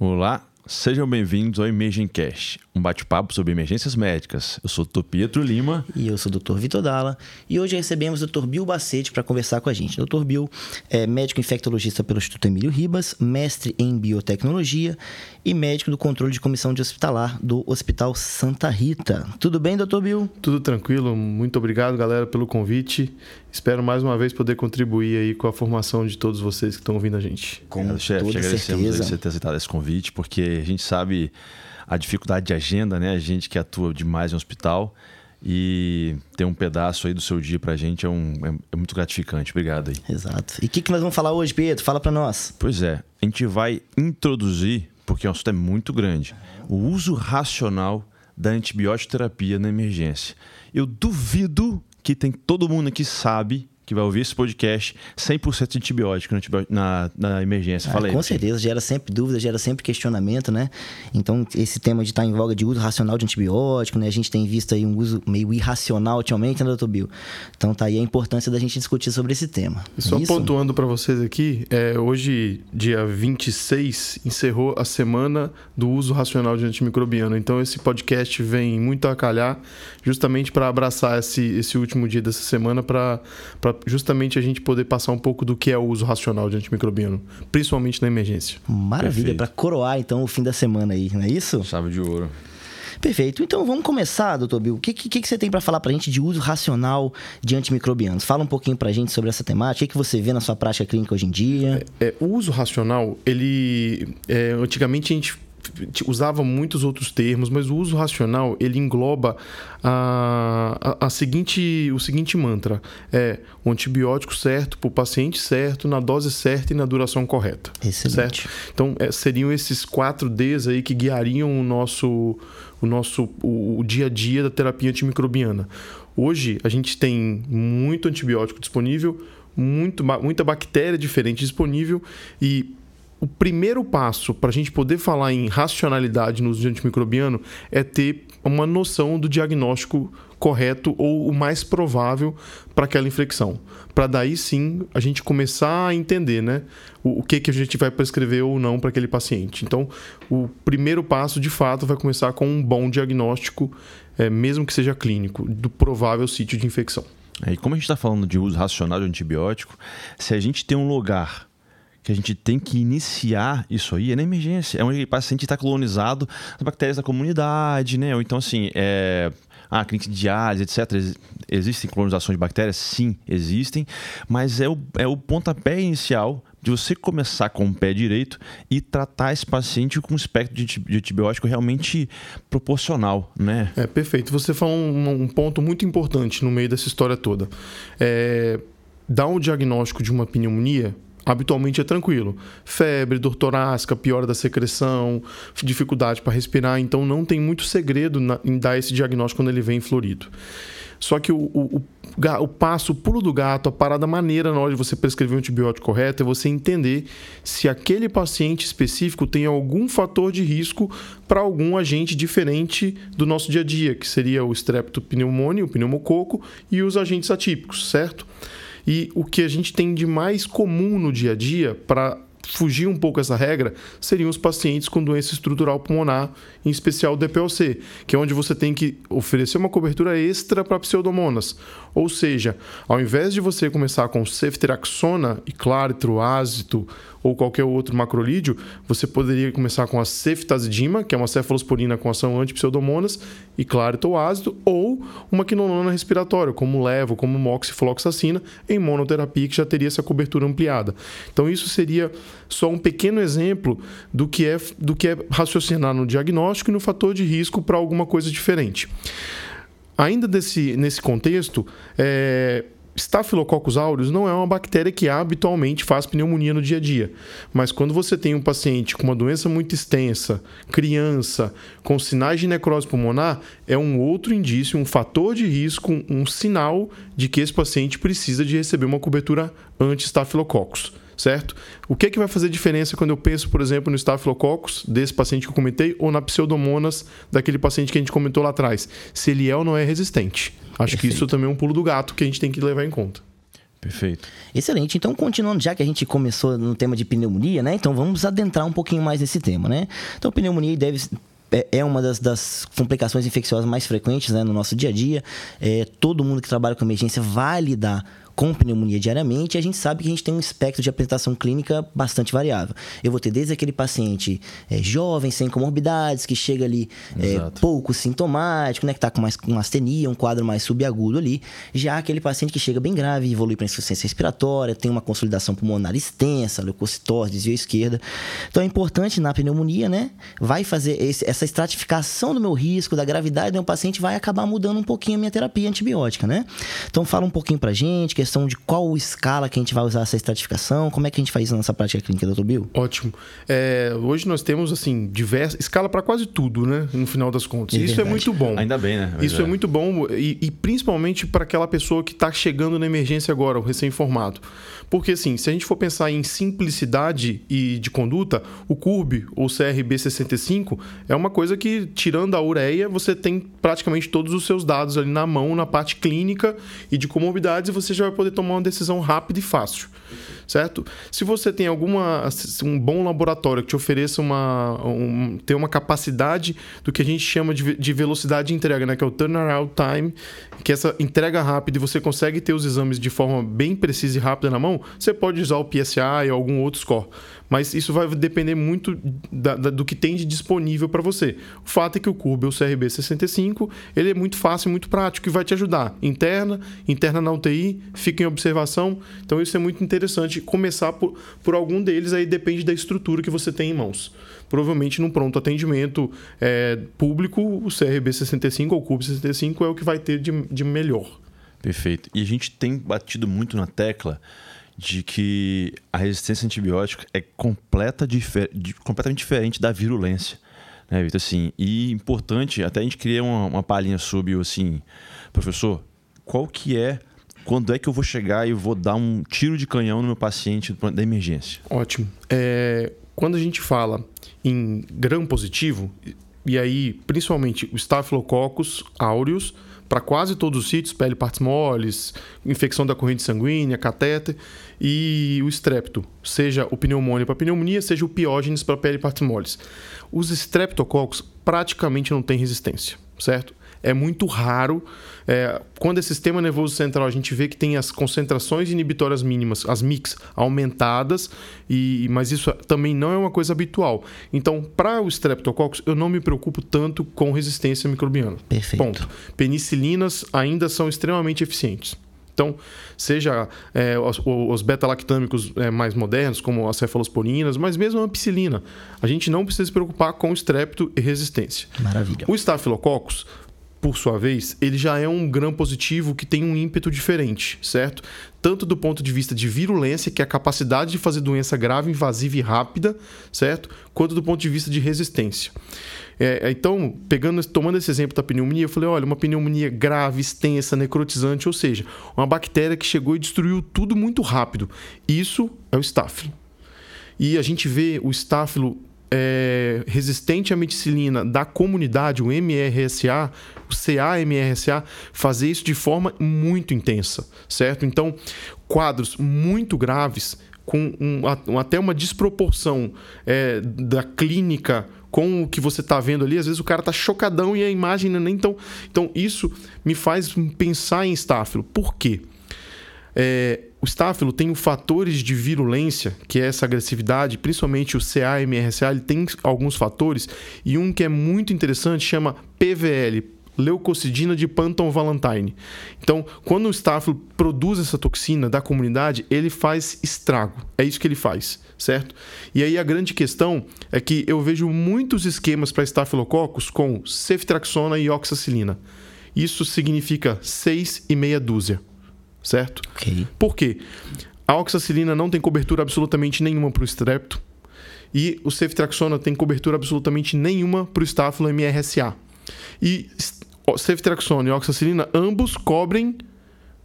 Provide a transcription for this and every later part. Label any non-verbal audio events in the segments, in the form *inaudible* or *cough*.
Olá, sejam bem-vindos ao Imaging Cash, um bate-papo sobre emergências médicas. Eu sou o Dr. Pietro Lima. E eu sou o Dr. Vitor Dalla. E hoje recebemos o Dr. Bill Bacete para conversar com a gente. O Dr. Bill é médico infectologista pelo Instituto Emílio Ribas, mestre em biotecnologia e médico do controle de comissão de hospitalar do Hospital Santa Rita. Tudo bem, Dr. Bill? Tudo tranquilo. Muito obrigado, galera, pelo convite. Espero mais uma vez poder contribuir aí com a formação de todos vocês que estão ouvindo a gente. Com Obrigado, chefe. Te agradecemos certeza. você ter aceitado esse convite, porque a gente sabe a dificuldade de agenda, né? A gente que atua demais em hospital e ter um pedaço aí do seu dia pra gente é, um, é, é muito gratificante. Obrigado aí. Exato. E o que, que nós vamos falar hoje, Pedro? Fala para nós. Pois é, a gente vai introduzir, porque o assunto é muito grande, o uso racional da antibiótico terapia na emergência. Eu duvido que tem todo mundo aqui sabe que vai ouvir esse podcast 100% de antibiótico na, na emergência. Ah, com certeza, gera sempre dúvida, gera sempre questionamento, né? Então, esse tema de estar tá em voga de uso racional de antibiótico, né? A gente tem visto aí um uso meio irracional ultimamente, né, doutor Bill? Então, tá aí a importância da gente discutir sobre esse tema. E só Isso? pontuando para vocês aqui, é, hoje, dia 26, encerrou a semana do uso racional de antimicrobiano. Então, esse podcast vem muito a calhar justamente para abraçar esse, esse último dia dessa semana para justamente a gente poder passar um pouco do que é o uso racional de antimicrobiano, principalmente na emergência. Maravilha, para coroar então o fim da semana aí, não é isso? Chave de ouro. Perfeito. Então vamos começar, doutor Bill. O que, que, que você tem para falar para a gente de uso racional de antimicrobianos? Fala um pouquinho para a gente sobre essa temática. O que, que você vê na sua prática clínica hoje em dia? É, é, o uso racional, ele. É, antigamente a gente usava muitos outros termos, mas o uso racional ele engloba a, a, a, seguinte, o seguinte mantra: é o antibiótico certo para o paciente certo, na dose certa e na duração correta. Excelente. Certo? Então é, seriam esses quatro Ds aí que guiariam o nosso, o nosso o, o dia a dia da terapia antimicrobiana. Hoje a gente tem muito antibiótico disponível, muito, muita bactéria diferente disponível e o primeiro passo para a gente poder falar em racionalidade no uso antimicrobiano é ter uma noção do diagnóstico correto ou o mais provável para aquela infecção. Para daí sim a gente começar a entender né, o, o que, que a gente vai prescrever ou não para aquele paciente. Então, o primeiro passo de fato vai começar com um bom diagnóstico, é, mesmo que seja clínico, do provável sítio de infecção. É, e como a gente está falando de uso racional de antibiótico, se a gente tem um lugar que a gente tem que iniciar isso aí é na emergência. É onde o paciente está colonizado as bactérias da comunidade, né? Ou então, assim, é, ah, clínica de diálise, etc. Existem colonizações de bactérias? Sim, existem. Mas é o, é o pontapé inicial de você começar com o pé direito e tratar esse paciente com um espectro de, antibiótico realmente proporcional, né? É, perfeito. Você falou um, um ponto muito importante no meio dessa história toda. É, dar um diagnóstico de uma pneumonia habitualmente é tranquilo. Febre, dor torácica, piora da secreção, dificuldade para respirar. Então não tem muito segredo na, em dar esse diagnóstico quando ele vem florido. Só que o, o, o, o, passo, o pulo do gato, a parada maneira na hora de você prescrever um antibiótico correto é você entender se aquele paciente específico tem algum fator de risco para algum agente diferente do nosso dia a dia, que seria o streptopneumônio, o pneumococo e os agentes atípicos, certo? E o que a gente tem de mais comum no dia a dia para fugir um pouco essa regra seriam os pacientes com doença estrutural pulmonar, em especial o DPLC, que é onde você tem que oferecer uma cobertura extra para pseudomonas. Ou seja, ao invés de você começar com ceftriaxona e claritro, ácido ou qualquer outro macrolídeo, você poderia começar com a ceftazidima, que é uma cefalosporina com ação anti-pseudomonas, e clarito ácido, ou uma quinolona respiratória, como levo, como moxifloxacina, em monoterapia, que já teria essa cobertura ampliada. Então, isso seria só um pequeno exemplo do que é, do que é raciocinar no diagnóstico e no fator de risco para alguma coisa diferente. Ainda desse, nesse contexto, é, Staphylococcus aureus não é uma bactéria que habitualmente faz pneumonia no dia a dia, mas quando você tem um paciente com uma doença muito extensa, criança, com sinais de necrose pulmonar, é um outro indício, um fator de risco, um sinal de que esse paciente precisa de receber uma cobertura anti-Staphylococcus certo? O que, é que vai fazer diferença quando eu penso, por exemplo, no Staphylococcus desse paciente que eu comentei ou na Pseudomonas daquele paciente que a gente comentou lá atrás? Se ele é ou não é resistente. Acho Perfeito. que isso também é um pulo do gato que a gente tem que levar em conta. Perfeito. Excelente. Então, continuando, já que a gente começou no tema de pneumonia, né? Então, vamos adentrar um pouquinho mais nesse tema, né? Então, pneumonia deve é, é uma das, das, complicações infecciosas mais frequentes né, no nosso dia a dia. É, todo mundo que trabalha com emergência vai lidar com pneumonia diariamente, e a gente sabe que a gente tem um espectro de apresentação clínica bastante variável. Eu vou ter desde aquele paciente é, jovem, sem comorbidades, que chega ali é, pouco sintomático, né, que está com mais com astenia, um quadro mais subagudo ali, já aquele paciente que chega bem grave, evolui para insuficiência respiratória, tem uma consolidação pulmonar extensa, leucocitose, desvio esquerda. Então é importante na pneumonia, né, vai fazer esse, essa estratificação do meu risco, da gravidade do meu paciente, vai acabar mudando um pouquinho a minha terapia antibiótica, né? Então fala um pouquinho pra gente, que questão de qual escala que a gente vai usar essa estratificação? Como é que a gente faz isso na nossa prática clínica, doutor Bill? Ótimo. É, hoje nós temos, assim, diversas... Escala para quase tudo, né? No final das contas. É isso é muito bom. Ainda bem, né? Mas isso é. é. muito bom e, e principalmente para aquela pessoa que está chegando na emergência agora, o recém-formado. Porque, assim, se a gente for pensar em simplicidade e de conduta, o CURB, ou CRB65, é uma coisa que, tirando a ureia, você tem praticamente todos os seus dados ali na mão, na parte clínica e de comorbidades, e você já vai poder tomar uma decisão rápida e fácil certo? Se você tem alguma um bom laboratório que te ofereça uma um, tem uma capacidade do que a gente chama de, de velocidade de entrega, né, que é o turnaround time, que essa entrega rápida e você consegue ter os exames de forma bem precisa e rápida na mão, você pode usar o PSA e algum outro score. Mas isso vai depender muito da, da, do que tem de disponível para você. O fato é que o Cubo, o CRB 65, ele é muito fácil, muito prático e vai te ajudar. Interna, interna na UTI, fica em observação. Então isso é muito interessante. Começar por, por algum deles aí depende da estrutura que você tem em mãos. Provavelmente num pronto atendimento é, público, o CRB 65 ou o Cubo 65 é o que vai ter de, de melhor. Perfeito. E a gente tem batido muito na tecla de que a resistência antibiótica é completa difer completamente diferente da virulência. Né, Vitor? Assim, e importante, até a gente cria uma, uma palhinha sobre, assim, professor, qual que é, quando é que eu vou chegar e vou dar um tiro de canhão no meu paciente da emergência? Ótimo. É, quando a gente fala em gram positivo, e aí principalmente o Staphylococcus aureus, para quase todos os sítios, pele partes moles, infecção da corrente sanguínea, catéter e o estrepto, seja o pneumônio para pneumonia, seja o piógenes para pele partes moles. Os estreptococcus praticamente não têm resistência, certo? É muito raro. É, quando é sistema nervoso central, a gente vê que tem as concentrações inibitórias mínimas, as MICs, aumentadas, e, mas isso também não é uma coisa habitual. Então, para o Streptococcus, eu não me preocupo tanto com resistência microbiana. Perfeito. Ponto. Penicilinas ainda são extremamente eficientes. Então, seja é, os, os beta-lactâmicos é, mais modernos, como as cefalosporinas, mas mesmo a ampicilina. A gente não precisa se preocupar com estrepto e resistência. Maravilha. O Staphylococcus, por sua vez, ele já é um gram positivo que tem um ímpeto diferente, certo? Tanto do ponto de vista de virulência, que é a capacidade de fazer doença grave, invasiva e rápida, certo? Quanto do ponto de vista de resistência. É, então, pegando, tomando esse exemplo da pneumonia, eu falei: olha, uma pneumonia grave, extensa, necrotizante, ou seja, uma bactéria que chegou e destruiu tudo muito rápido. Isso é o estáfilo. E a gente vê o estáfilo é, resistente à meticilina da comunidade, o MRSA, o CA-MRSA, fazer isso de forma muito intensa, certo? Então, quadros muito graves, com um, até uma desproporção é, da clínica com o que você está vendo ali, às vezes o cara está chocadão e a imagem não é nem tão. Então, isso me faz pensar em estáfilo. Por quê? É, o estáfilo tem fatores de virulência, que é essa agressividade, principalmente o CA-MRSA, ele tem alguns fatores, e um que é muito interessante chama PVL, leucocidina de Panton Valentine. Então, quando o estáfilo produz essa toxina da comunidade, ele faz estrago. É isso que ele faz, certo? E aí a grande questão é que eu vejo muitos esquemas para estafilococcus com ceftriaxona e oxacilina. Isso significa seis e meia dúzia certo? Ok. Por quê? A oxacilina não tem cobertura absolutamente nenhuma para o estrepto e o ceftriaxona tem cobertura absolutamente nenhuma para o estáfilo MRSA. E ceftriaxona e oxacilina ambos cobrem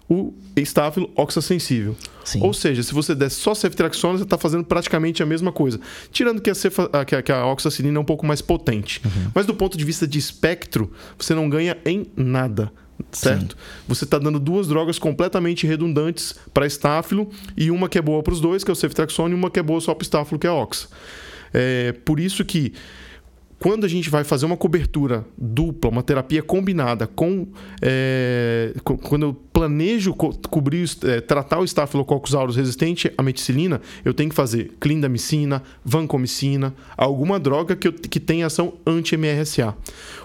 o estáfilo oxassensível. Sim. Ou seja, se você der só ceftriaxona, você está fazendo praticamente a mesma coisa. Tirando que a, cefa, que a, que a oxacilina é um pouco mais potente. Uhum. Mas do ponto de vista de espectro, você não ganha em nada certo? Sim. Você está dando duas drogas completamente redundantes para estáfilo e uma que é boa para os dois, que é o ceftriaxone, e uma que é boa só para estáfilo, que é a oxa. É por isso que quando a gente vai fazer uma cobertura dupla, uma terapia combinada com. É, quando eu planejo co cobrir, é, tratar o Staphylococcus aureus resistente à meticilina, eu tenho que fazer clindamicina, vancomicina, alguma droga que, eu, que tenha ação anti-MRSA.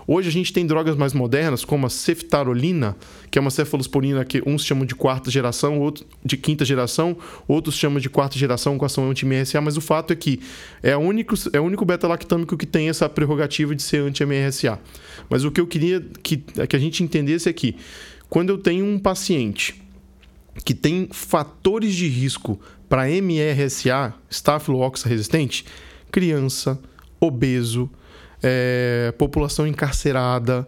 Hoje a gente tem drogas mais modernas, como a ceftarolina, que é uma cefalosporina que uns chamam de quarta geração, outros de quinta geração, outros chamam de quarta geração com ação anti-MRSA, mas o fato é que é, o único, é único beta-lactâmico que tem essa prerrogativa de ser anti-MRSA. Mas o que eu queria que, que a gente entendesse é que quando eu tenho um paciente que tem fatores de risco para MRSA, Staphylococcus resistente, criança, obeso, é, população encarcerada,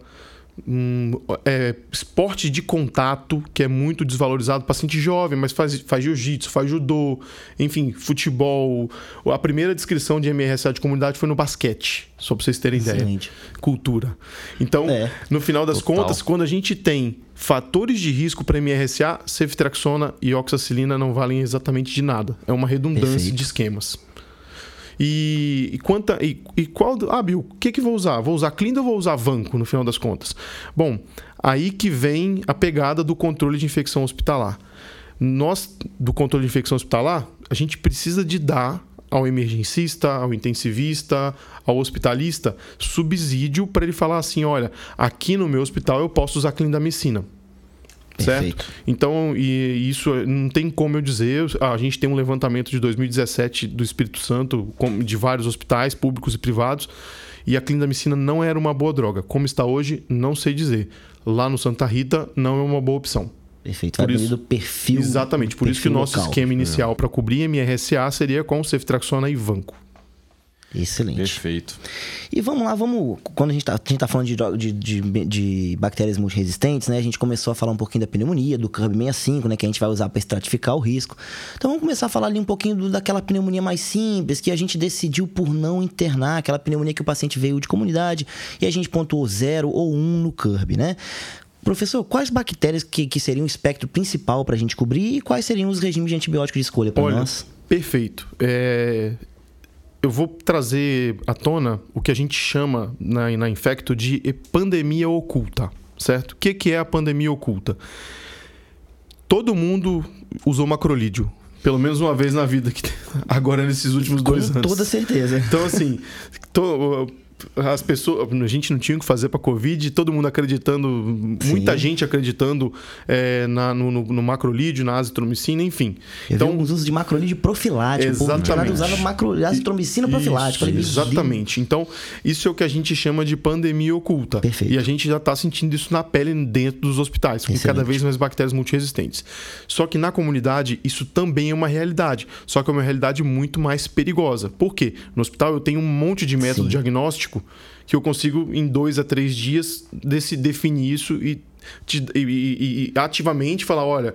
um, é, esporte de contato, que é muito desvalorizado, paciente jovem, mas faz, faz jiu-jitsu, faz judô, enfim, futebol. A primeira descrição de MRSA de comunidade foi no basquete, só para vocês terem Excelente. ideia. Cultura. Então, é, no final das total. contas, quando a gente tem fatores de risco para MRSA, ceftriaxona e oxacilina não valem exatamente de nada. É uma redundância Perfeito. de esquemas. E, e, quanta, e, e qual. Ah, Bill, o que, que vou usar? Vou usar Clinda ou vou usar Vanco no final das contas? Bom, aí que vem a pegada do controle de infecção hospitalar. Nós, do controle de infecção hospitalar, a gente precisa de dar ao emergencista, ao intensivista, ao hospitalista, subsídio para ele falar assim: olha, aqui no meu hospital eu posso usar clindamicina. Certo? Então, e isso não tem como eu dizer. A gente tem um levantamento de 2017 do Espírito Santo, de vários hospitais públicos e privados, e a clindamicina não era uma boa droga. Como está hoje, não sei dizer. Lá no Santa Rita, não é uma boa opção. Perfeito. Por isso, do perfil. Exatamente. Por isso que o nosso local. esquema inicial é. para cobrir MRSA seria com ceftriaxona e vanco. Excelente. Perfeito. E vamos lá, vamos. Quando a gente está tá falando de, de, de, de, bactérias multiresistentes, né? A gente começou a falar um pouquinho da pneumonia, do CURB 65, né? Que a gente vai usar para estratificar o risco. Então vamos começar a falar ali um pouquinho do, daquela pneumonia mais simples, que a gente decidiu por não internar, aquela pneumonia que o paciente veio de comunidade e a gente pontuou zero ou um no CURB, né? Professor, quais bactérias que, que seriam o espectro principal para a gente cobrir e quais seriam os regimes de antibiótico de escolha para nós? Perfeito. É, eu vou trazer à tona o que a gente chama na, na Infecto de pandemia oculta, certo? O que, que é a pandemia oculta? Todo mundo usou macrolídeo. Pelo menos uma vez na vida, *laughs* agora nesses últimos Com dois anos. Com toda certeza. Então, assim, tô, as pessoas, a gente não tinha o que fazer para Covid, todo mundo acreditando, Sim. muita gente acreditando é, na, no, no, no, macrolídeo, na azitromicina, enfim. Eu então, vi usos de macrolídeo profilático. Exatamente. O usava macro, azitromicina profilática. Isso, exatamente. Então, isso é o que a gente chama de pandemia oculta. Perfeito. E a gente já está sentindo isso na pele dentro dos hospitais, com Excelente. cada vez mais bactérias multiresistentes. Só que na comunidade, isso também é uma realidade. Só que é uma realidade muito mais perigosa. Por quê? No hospital eu tenho um monte de método Sim. diagnóstico que eu consigo, em dois a três dias, desse, definir isso e, te, e, e, e ativamente falar: olha,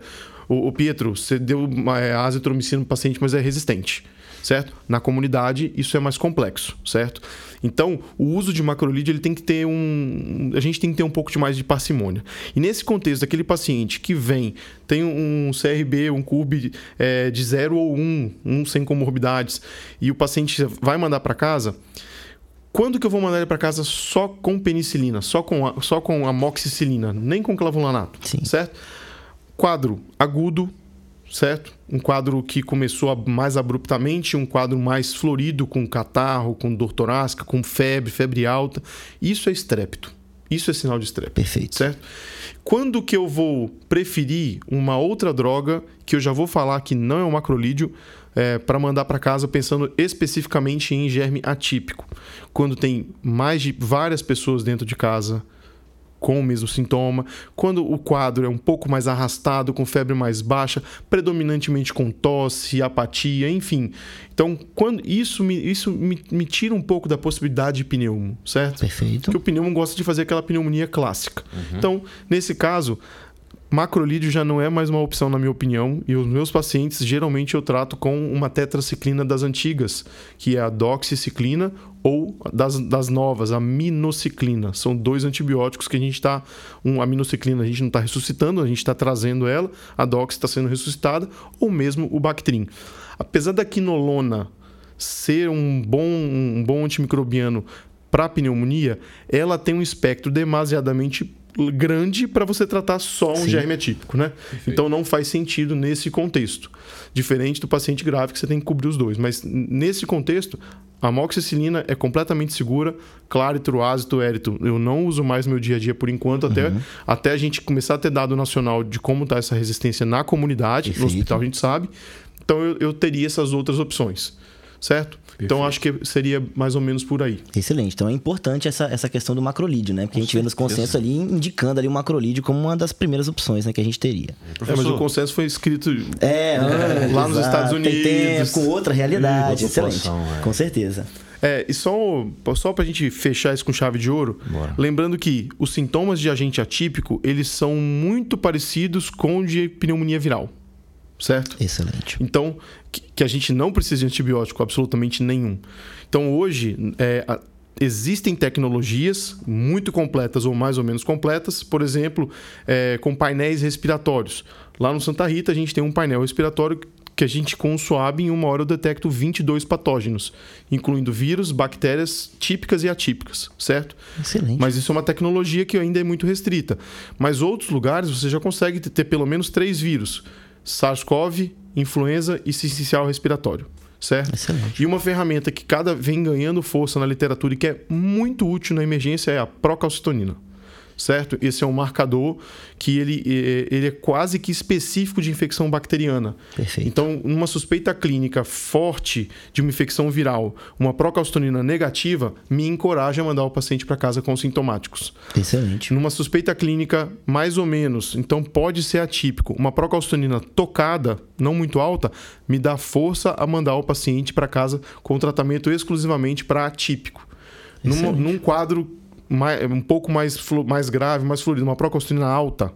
o, o, Pietro, você deu é, azitromicina no paciente, mas é resistente. Certo? Na comunidade, isso é mais complexo, certo? Então, o uso de macrolídeo ele tem que ter um. A gente tem que ter um pouco de mais de parcimônia. E nesse contexto, aquele paciente que vem, tem um CRB, um CURB é, de 0 ou 1, um, um sem comorbidades, e o paciente vai mandar para casa, quando que eu vou mandar ele para casa só com penicilina, só com, a, só com amoxicilina, nem com clavulanato, Sim. certo? Quadro agudo, certo? Um quadro que começou mais abruptamente, um quadro mais florido, com catarro, com dor torácica, com febre, febre alta. Isso é estrépito. Isso é sinal de estrépito. Perfeito. Certo? Quando que eu vou preferir uma outra droga, que eu já vou falar que não é um macrolídeo, é, para mandar para casa pensando especificamente em germe atípico. Quando tem mais de várias pessoas dentro de casa com o mesmo sintoma, quando o quadro é um pouco mais arrastado, com febre mais baixa, predominantemente com tosse, apatia, enfim. Então, quando isso me, isso me, me tira um pouco da possibilidade de pneumo, certo? Perfeito. Porque o pneumo gosta de fazer aquela pneumonia clássica. Uhum. Então, nesse caso, macrolídeo já não é mais uma opção, na minha opinião, e os meus pacientes geralmente eu trato com uma tetraciclina das antigas, que é a doxiciclina, ou das, das novas, a minociclina. São dois antibióticos que a gente está. Um, a minociclina a gente não está ressuscitando, a gente está trazendo ela, a dox está sendo ressuscitada, ou mesmo o Bactrim. Apesar da quinolona ser um bom, um bom antimicrobiano para pneumonia, ela tem um espectro demasiadamente grande para você tratar só um Sim. germe atípico, né? Perfeito. Então não faz sentido nesse contexto. Diferente do paciente grave que você tem que cobrir os dois, mas nesse contexto a amoxicilina é completamente segura, clárito, ácido, érito. Eu não uso mais no meu dia a dia por enquanto, até, uhum. até a gente começar a ter dado nacional de como está essa resistência na comunidade. Perfeito. No hospital a gente sabe. Então eu, eu teria essas outras opções certo? Perfeito. Então acho que seria mais ou menos por aí. Excelente. Então é importante essa, essa questão do macrolídeo, né? Porque Com a gente certeza. vê nos consensos ali indicando ali o macrolídeo como uma das primeiras opções né, que a gente teria. É, mas o consenso foi escrito é, é, lá nos Estados Unidos. Tem tempo, com outra realidade. Excelente. É. Com certeza. É, e só, só pra gente fechar isso com chave de ouro, Bora. lembrando que os sintomas de agente atípico, eles são muito parecidos com o de pneumonia viral certo? Excelente. Então, que, que, a gente não precisa de antibiótico absolutamente nenhum. Então, hoje, é, a, existem tecnologias muito completas ou mais ou menos completas, por exemplo, é, com painéis respiratórios. Lá no Santa Rita, a gente tem um painel respiratório que a gente, com o SWAB, em uma hora eu detecto 22 patógenos, incluindo vírus, bactérias típicas e atípicas, certo? Excelente. Mas isso é uma tecnologia que ainda é muito restrita. Mas outros lugares você já consegue ter pelo menos três vírus SARS-CoV, influenza e sincicial respiratório. Certo? Excelente. E uma ferramenta que cada vem ganhando força na literatura e que é muito útil na emergência é a procalcitonina certo? Esse é um marcador que ele, ele é quase que específico de infecção bacteriana. Perfeito. Então, numa suspeita clínica forte de uma infecção viral, uma procalcitonina negativa, me encoraja a mandar o paciente para casa com sintomáticos. Excelente. Numa suspeita clínica mais ou menos, então pode ser atípico, uma procalcitonina tocada, não muito alta, me dá força a mandar o paciente para casa com tratamento exclusivamente para atípico. Num, num quadro mais, um pouco mais, mais grave, mais fluido, uma procalcitonina alta,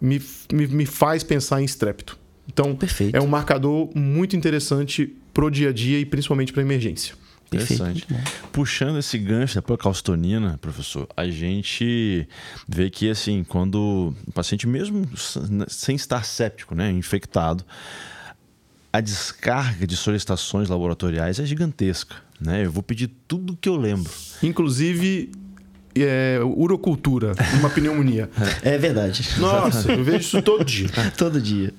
me, me, me faz pensar em estrépito. Então, Perfeito. é um marcador muito interessante pro dia a dia e principalmente para emergência. Interessante. Puxando esse gancho da procalcitonina, professor, a gente vê que, assim, quando o paciente, mesmo sem estar séptico, né, infectado, a descarga de solicitações laboratoriais é gigantesca. Né? Eu vou pedir tudo que eu lembro. Inclusive, é, urocultura, uma pneumonia. *laughs* É verdade. Nossa, eu vejo isso todo dia. *laughs* todo dia.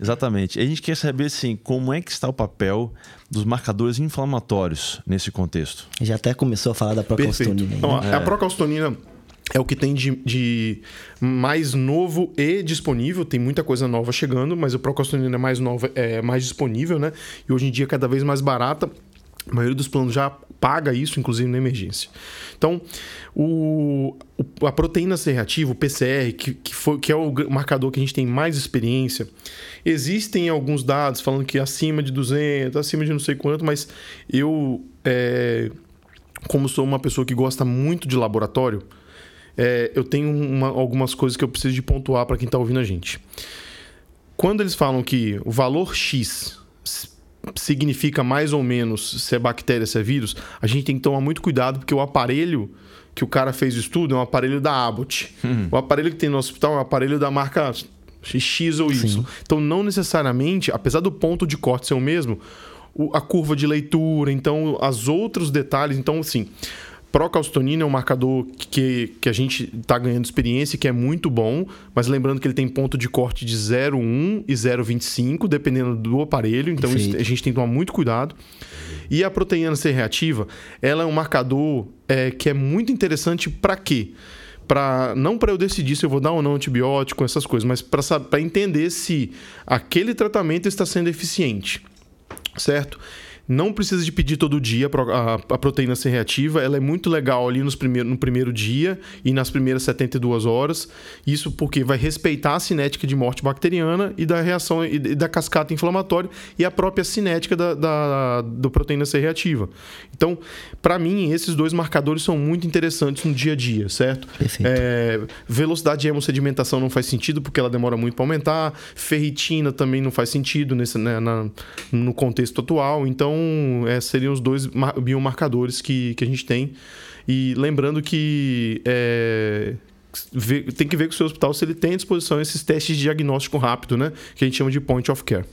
Exatamente. A gente quer saber assim, como é que está o papel dos marcadores inflamatórios nesse contexto. Já até começou a falar da procalcitonina. Então, é. A procalcitonina é o que tem de, de, mais novo e disponível. Tem muita coisa nova chegando, mas a procalcitonina é mais nova, é mais disponível, né? E hoje em dia é cada vez mais barata. A maioria dos planos já paga isso, inclusive na emergência. Então, o, a proteína C reativa, o PCR, que, que, foi, que é o marcador que a gente tem mais experiência, existem alguns dados falando que acima de 200, acima de não sei quanto, mas eu, é, como sou uma pessoa que gosta muito de laboratório, é, eu tenho uma, algumas coisas que eu preciso de pontuar para quem está ouvindo a gente. Quando eles falam que o valor X significa mais ou menos se é bactéria, se é vírus, a gente tem que tomar muito cuidado porque o aparelho que o cara fez o estudo é um aparelho da Abbott. Uhum. O aparelho que tem no hospital é um aparelho da marca X ou Y. Sim. Então, não necessariamente, apesar do ponto de corte ser o mesmo, a curva de leitura, então, as outros detalhes. Então, assim, Procalcitonina é um marcador que, que a gente está ganhando experiência, que é muito bom, mas lembrando que ele tem ponto de corte de 0,1 e 0,25, dependendo do aparelho, então isso, a gente tem que tomar muito cuidado. E a proteína C reativa, ela é um marcador é, que é muito interessante para quê? Pra, não para eu decidir se eu vou dar ou não antibiótico, essas coisas, mas para entender se aquele tratamento está sendo eficiente, certo? Não precisa de pedir todo dia a, proteína ser reativa. Ela é muito legal ali nos primeiro, no primeiro dia e nas primeiras 72 horas. Isso porque vai respeitar a cinética de morte bacteriana e da reação e da cascata inflamatória e a própria cinética da, da, da proteína ser reativa. Então, para mim, esses dois marcadores são muito interessantes no dia a dia, certo? É, velocidade de hemossedimentação não faz sentido porque ela demora muito para aumentar. Ferritina também não faz sentido nesse, né, na, no contexto atual. Então, é, seriam os dois biomarcadores que, que a gente tem. E lembrando que é, tem que ver com o seu hospital se ele tem à disposição esses testes de diagnóstico rápido, né? Que a gente chama de point of care.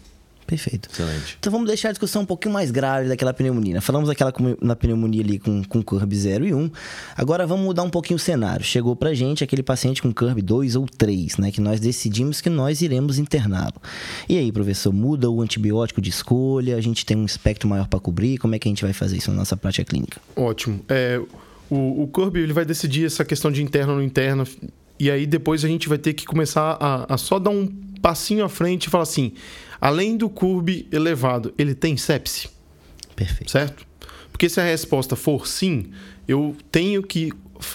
Perfeito. Excelente. Então vamos deixar a discussão um pouquinho mais grave daquela pneumonia. Falamos daquela na pneumonia ali com, com CURB 0 e 1. Agora vamos mudar um pouquinho o cenário. Chegou pra gente aquele paciente com CURB 2 ou 3, né? Que nós decidimos que nós iremos interná-lo. E aí, professor, muda o antibiótico de escolha? A gente tem um espectro maior para cobrir? Como é que a gente vai fazer isso na nossa prática clínica? Ótimo. É, o, o CURB ele vai decidir essa questão de interno ou não interno. E aí depois a gente vai ter que começar a, a só dar um passinho à frente e falar assim além do CURB elevado, ele tem sepse? Perfeito. Certo? Porque se a resposta for sim, eu tenho que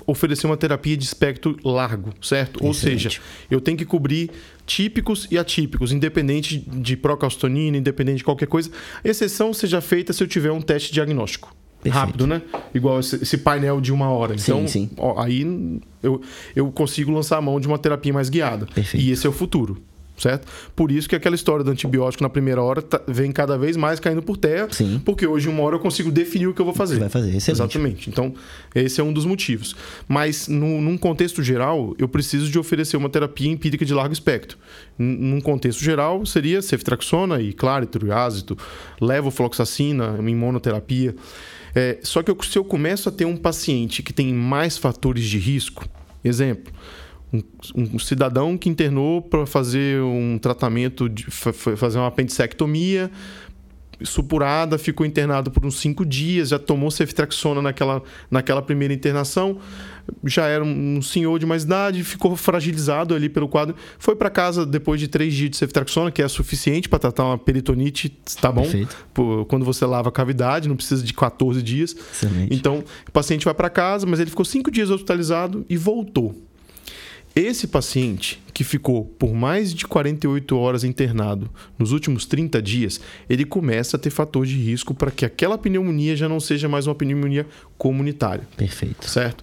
oferecer uma terapia de espectro largo, certo? Excelente. Ou seja, eu tenho que cobrir típicos e atípicos, independente de procalcitonina, independente de qualquer coisa. exceção seja feita se eu tiver um teste diagnóstico. Perfeito. Rápido, né? Igual esse, painel de uma hora. Então, sim, sim. Ó, aí eu, eu consigo lançar a mão de uma terapia mais guiada. Perfeito. E esse é o futuro certo? Por isso que aquela história do antibiótico na primeira hora tá, vem cada vez mais caindo por terra, Sim. porque hoje uma hora eu consigo definir o que eu vou fazer. Você vai fazer, excelente. Exatamente. Então, esse é um dos motivos. Mas no, num contexto geral, eu preciso de oferecer uma terapia empírica de largo espectro. Num contexto geral, seria ceftriaxona e clárito, e ácido, levofloxacina, imunoterapia. É, só que eu, se eu começo a ter um paciente que tem mais fatores de risco, exemplo, um, um cidadão que internou para fazer um tratamento, de, fazer uma apendicectomia supurada, ficou internado por uns cinco dias, já tomou ceftriaxona naquela, naquela primeira internação, já era um senhor de mais idade, ficou fragilizado ali pelo quadro, foi para casa depois de três dias de ceftriaxona, que é suficiente para tratar uma peritonite, tá bom? Por, quando você lava a cavidade, não precisa de 14 dias. Excelente. Então, o paciente vai para casa, mas ele ficou cinco dias hospitalizado e voltou. Esse paciente que ficou por mais de 48 horas internado nos últimos 30 dias, ele começa a ter fator de risco para que aquela pneumonia já não seja mais uma pneumonia comunitária. Perfeito. Certo?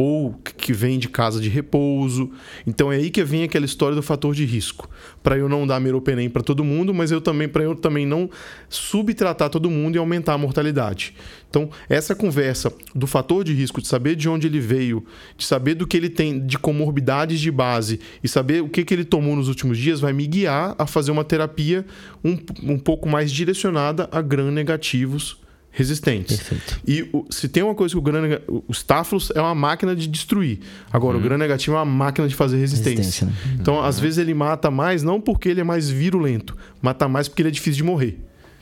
ou que vem de casa de repouso. Então é aí que vem aquela história do fator de risco. Para eu não dar meropenem para todo mundo, mas eu também para eu também não subtratar todo mundo e aumentar a mortalidade. Então, essa conversa do fator de risco, de saber de onde ele veio, de saber do que ele tem de comorbidades de base e saber o que, que ele tomou nos últimos dias, vai me guiar a fazer uma terapia um, um pouco mais direcionada a gram negativos resistentes. Perfeito. E o, se tem uma coisa que o gram o Staphylos é uma máquina de destruir. Agora, uhum. o gram negativo é uma máquina de fazer resistência. resistência né? Então, uhum. às vezes ele mata mais não porque ele é mais virulento, mata mais porque ele é difícil de morrer.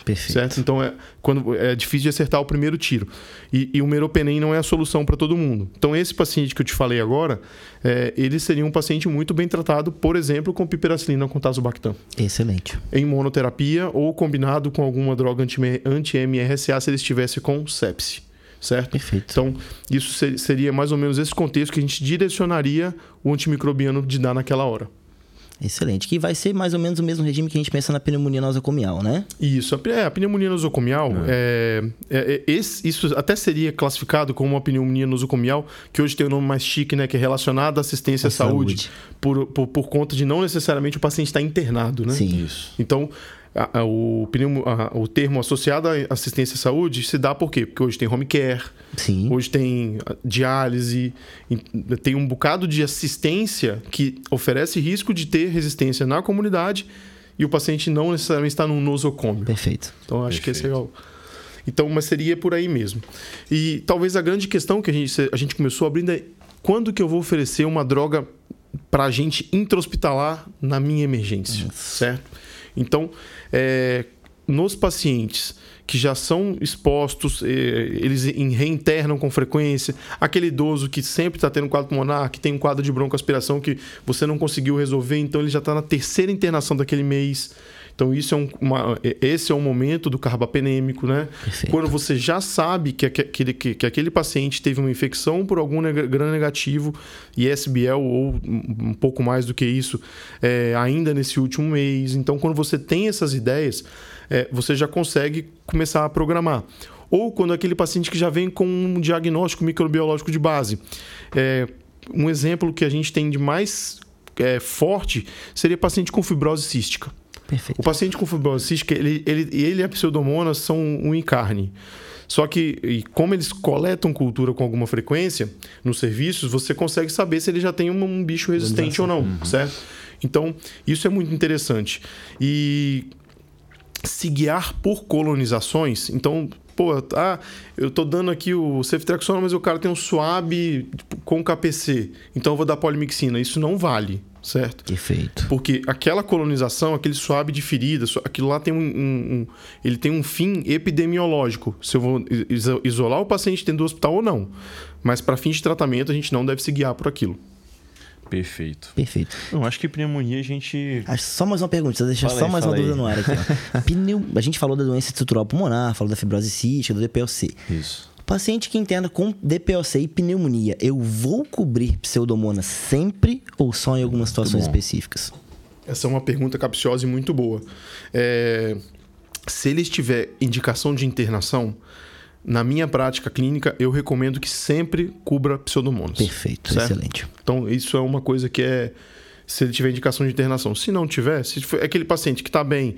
Perfeito. Certo? Então é, quando, é difícil de acertar o primeiro tiro. E, e o meropenem não é a solução para todo mundo. Então, esse paciente que eu te falei agora, é, ele seria um paciente muito bem tratado, por exemplo, com piperacilina com tazobactam. Excelente. Em monoterapia ou combinado com alguma droga anti-MRSA se ele estivesse com sepse certo? Perfeito. Então, isso seria mais ou menos esse contexto que a gente direcionaria o antimicrobiano de dar naquela hora. Excelente. Que vai ser mais ou menos o mesmo regime que a gente pensa na pneumonia nosocomial, né? Isso. A, é, a pneumonia nosocomial, é. É, é, esse, isso até seria classificado como uma pneumonia nosocomial, que hoje tem o um nome mais chique, né? Que é relacionada à assistência à saúde, saúde. Por, por, por, conta de não necessariamente o paciente estar internado, né? Sim. Isso. Então, a, a, o, pneumo, a, o termo associado à assistência à saúde se dá por quê? Porque hoje tem home care, Sim. hoje tem diálise, tem um bocado de assistência que oferece risco de ter resistência na comunidade e o paciente não necessariamente está num nosocômio. Perfeito. Então acho Perfeito. que esse é o. Então, mas seria por aí mesmo. E talvez a grande questão que a gente, a gente começou abrindo é quando que eu vou oferecer uma droga para a gente intra-hospitalar na minha emergência, Nossa. certo? Então, é, nos pacientes que já são expostos, é, eles reinternam com frequência, aquele idoso que sempre está tendo quadro pulmonar, que tem um quadro de broncoaspiração que você não conseguiu resolver, então ele já está na terceira internação daquele mês. Então, isso é um, uma, esse é o momento do carbapenêmico, né? Perfeito. Quando você já sabe que aquele, que, que aquele paciente teve uma infecção por algum gram negativo, ISBL ou um pouco mais do que isso, é, ainda nesse último mês. Então, quando você tem essas ideias, é, você já consegue começar a programar ou quando aquele paciente que já vem com um diagnóstico microbiológico de base. É, um exemplo que a gente tem de mais é, forte seria paciente com fibrose cística. Perfeito. O paciente com fibrose cística, ele, ele, ele e a pseudomonas são um encarne. Só que, como eles coletam cultura com alguma frequência nos serviços, você consegue saber se ele já tem um, um bicho resistente ou não, uhum. certo? Então, isso é muito interessante. E se guiar por colonizações, então, pô, ah, eu tô dando aqui o ceftriaxona, mas o cara tem um swab tipo, com KPC, então eu vou dar polimixina. Isso não vale, certo? Perfeito. Porque aquela colonização, aquele swab de ferida, aquilo lá tem um, um, um, ele tem um fim epidemiológico. Se eu vou isolar o paciente dentro do hospital ou não. Mas para fins de tratamento, a gente não deve se guiar por aquilo. Perfeito. Perfeito. Eu acho que pneumonia a gente. Só mais uma pergunta, deixa só mais uma dúvida no ar aqui. *laughs* Pneu... A gente falou da doença estrutural pulmonar, falou da fibrose cística, do DPLC. Isso. Paciente que interna com DPLC e pneumonia, eu vou cobrir pseudomonas sempre ou só em algumas situações específicas? Essa é uma pergunta capciosa e muito boa. É... Se ele tiver indicação de internação, na minha prática clínica, eu recomendo que sempre cubra pseudomonas. Perfeito, certo? excelente. Então, isso é uma coisa que é. Se ele tiver indicação de internação. Se não tiver, se for aquele paciente que está bem,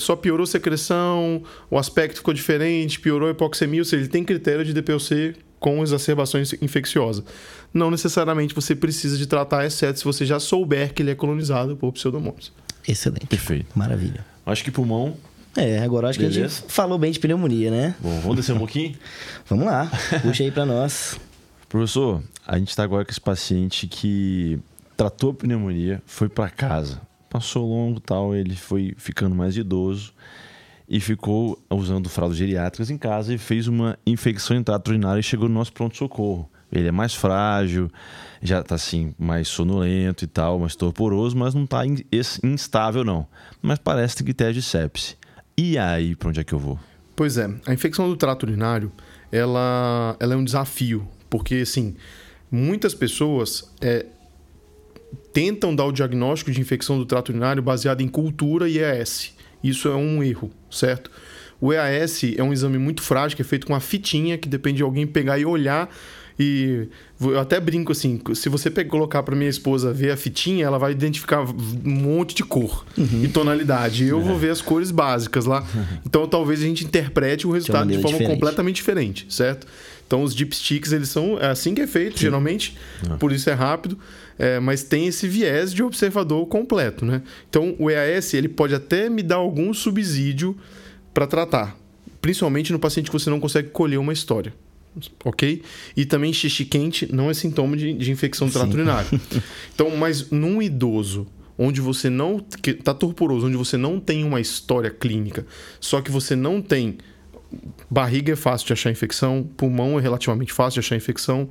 só piorou a secreção, o aspecto ficou diferente, piorou a hipoxemia, ou seja, ele tem critério de DPLC com exacerbações infecciosas. Não necessariamente você precisa de tratar, exceto se você já souber que ele é colonizado por pseudomonas. Excelente. Perfeito. Maravilha. Acho que pulmão é, agora acho Beleza. que a gente falou bem de pneumonia, né? Bom, vamos descer um pouquinho? *laughs* vamos lá, puxa aí para nós. *laughs* Professor, a gente está agora com esse paciente que tratou a pneumonia, foi para casa, passou longo tal, ele foi ficando mais idoso e ficou usando fraldas geriátricas em casa e fez uma infecção em trato urinário e chegou no nosso pronto-socorro. Ele é mais frágil, já está assim, mais sonolento e tal, mais torporoso, mas não está instável não. Mas parece que tem de sepse. E aí, para onde é que eu vou? Pois é, a infecção do trato urinário, ela, ela é um desafio, porque assim, muitas pessoas é, tentam dar o diagnóstico de infecção do trato urinário baseado em cultura e EAS. Isso é um erro, certo? O EAS é um exame muito frágil, que é feito com uma fitinha, que depende de alguém pegar e olhar e eu até brinco assim, se você colocar para minha esposa ver a fitinha, ela vai identificar um monte de cor uhum. e tonalidade. Eu é. vou ver as cores básicas lá. Uhum. Então talvez a gente interprete o resultado de, de forma diferente. completamente diferente, certo? Então os dipsticks, eles são é assim que é feito, Sim. geralmente, uhum. por isso é rápido, é, mas tem esse viés de observador completo, né? Então o EAS, ele pode até me dar algum subsídio para tratar, principalmente no paciente que você não consegue colher uma história ok? E também xixi quente não é sintoma de, de infecção do trato urinário. *laughs* Então, mas num idoso onde você não que tá torporoso, onde você não tem uma história clínica, só que você não tem barriga é fácil de achar infecção, pulmão é relativamente fácil de achar infecção,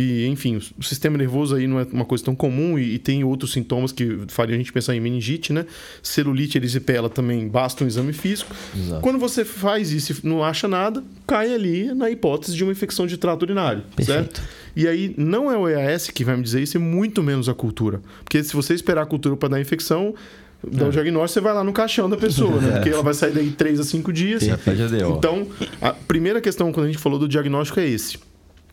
e, enfim, o sistema nervoso aí não é uma coisa tão comum e, e, tem outros sintomas que fariam a gente pensar em meningite, né? Celulite, erisipela também basta um exame físico. Exato. Quando você faz isso e não acha nada, cai ali na hipótese de uma infecção de trato urinário, Perfeito. certo? E aí não é o EAS que vai me dizer isso, e muito menos a cultura. Porque se você esperar a cultura para dar infecção, dá o é. diagnóstico, você vai lá no caixão da pessoa, né? *laughs* Porque ela vai sair daí 3 a 5 dias. Então, a primeira questão quando a gente falou do diagnóstico é esse.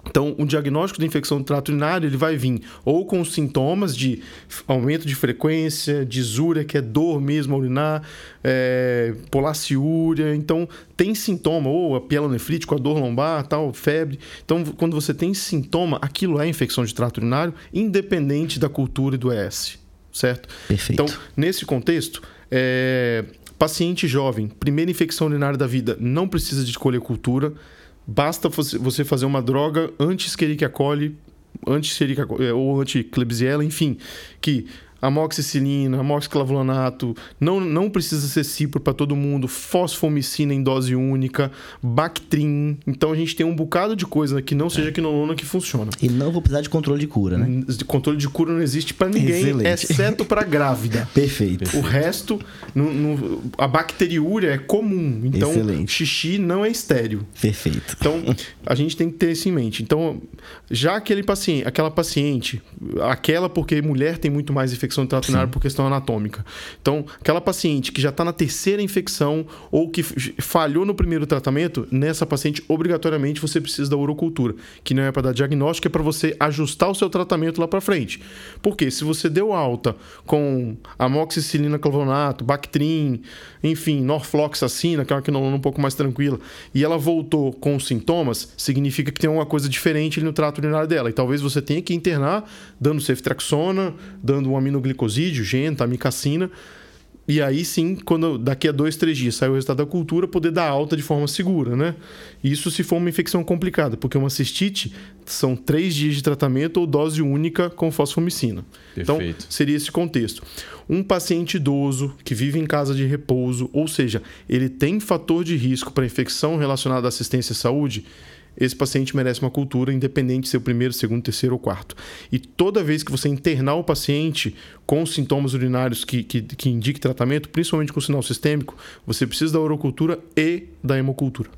Então, o diagnóstico de infecção do trato urinário ele vai vir ou com sintomas de aumento de frequência, disúria, que é dor mesmo a urinar, é, polaciúria. Então, tem sintoma, ou a pielonefrite com a dor lombar, tal, febre. Então, quando você tem sintoma, aquilo é infecção de trato urinário, independente da cultura e do ES, certo? Perfeito. Então, nesse contexto, é, paciente jovem, primeira infecção urinária da vida, não precisa de escolher cultura Basta você fazer uma droga anti-Escherichia coli, anti-Escherichia é, ou anti-Klebsiella, enfim, que amoxicilina, amoxiclavulanato, não, não precisa ser cipro para todo mundo, fosfomicina em dose única, Bactrim. Então a gente tem um bocado de coisa que não seja quinolona que funciona. E não vou precisar de controle de cura, né? Controle de cura não existe para ninguém, Excelente. exceto para grávida. *laughs* Perfeito. O resto, no- no- a bacteriúria é comum. Então, Excelente. xixi não é estéreo. Perfeito. Então, *laughs* a gente tem que ter isso em mente. Então, já aquele paciente, aquela paciente, aquela porque mulher tem muito mais infecção trato urinário por questão anatômica. Então, aquela paciente que já está na terceira infecção ou que falhou no primeiro tratamento, nessa paciente, obrigatoriamente você precisa da urocultura, que não é para dar diagnóstico, é para você ajustar o seu tratamento lá para frente. Porque se você deu alta com amoxicilina clavulonato, Bactrim, enfim, norfloxacina, que é uma quinolona um pouco mais tranquila, e ela voltou com sintomas, significa que tem alguma coisa diferente ali no trato urinário dela. E talvez você tenha que internar dando ceftriaxona, dando um aminoglicosídeo, genta, amicacina, e aí sim, quando daqui a dois, três dias sair o resultado da cultura, poder dar alta de forma segura, né? Isso se for uma infecção complicada, porque uma cistite são três dias de tratamento ou dose única com fosfomicina. Então, seria esse contexto. Um paciente idoso que vive em casa de repouso, ou seja, ele tem fator de risco para infecção relacionada à assistência à saúde, esse paciente merece uma cultura independente de ser o primeiro, segundo, terceiro ou quarto. E toda vez que você internar o paciente com sintomas urinários que, que, que indique tratamento, principalmente com sinal sistêmico, você precisa da urocultura e da hemocultura.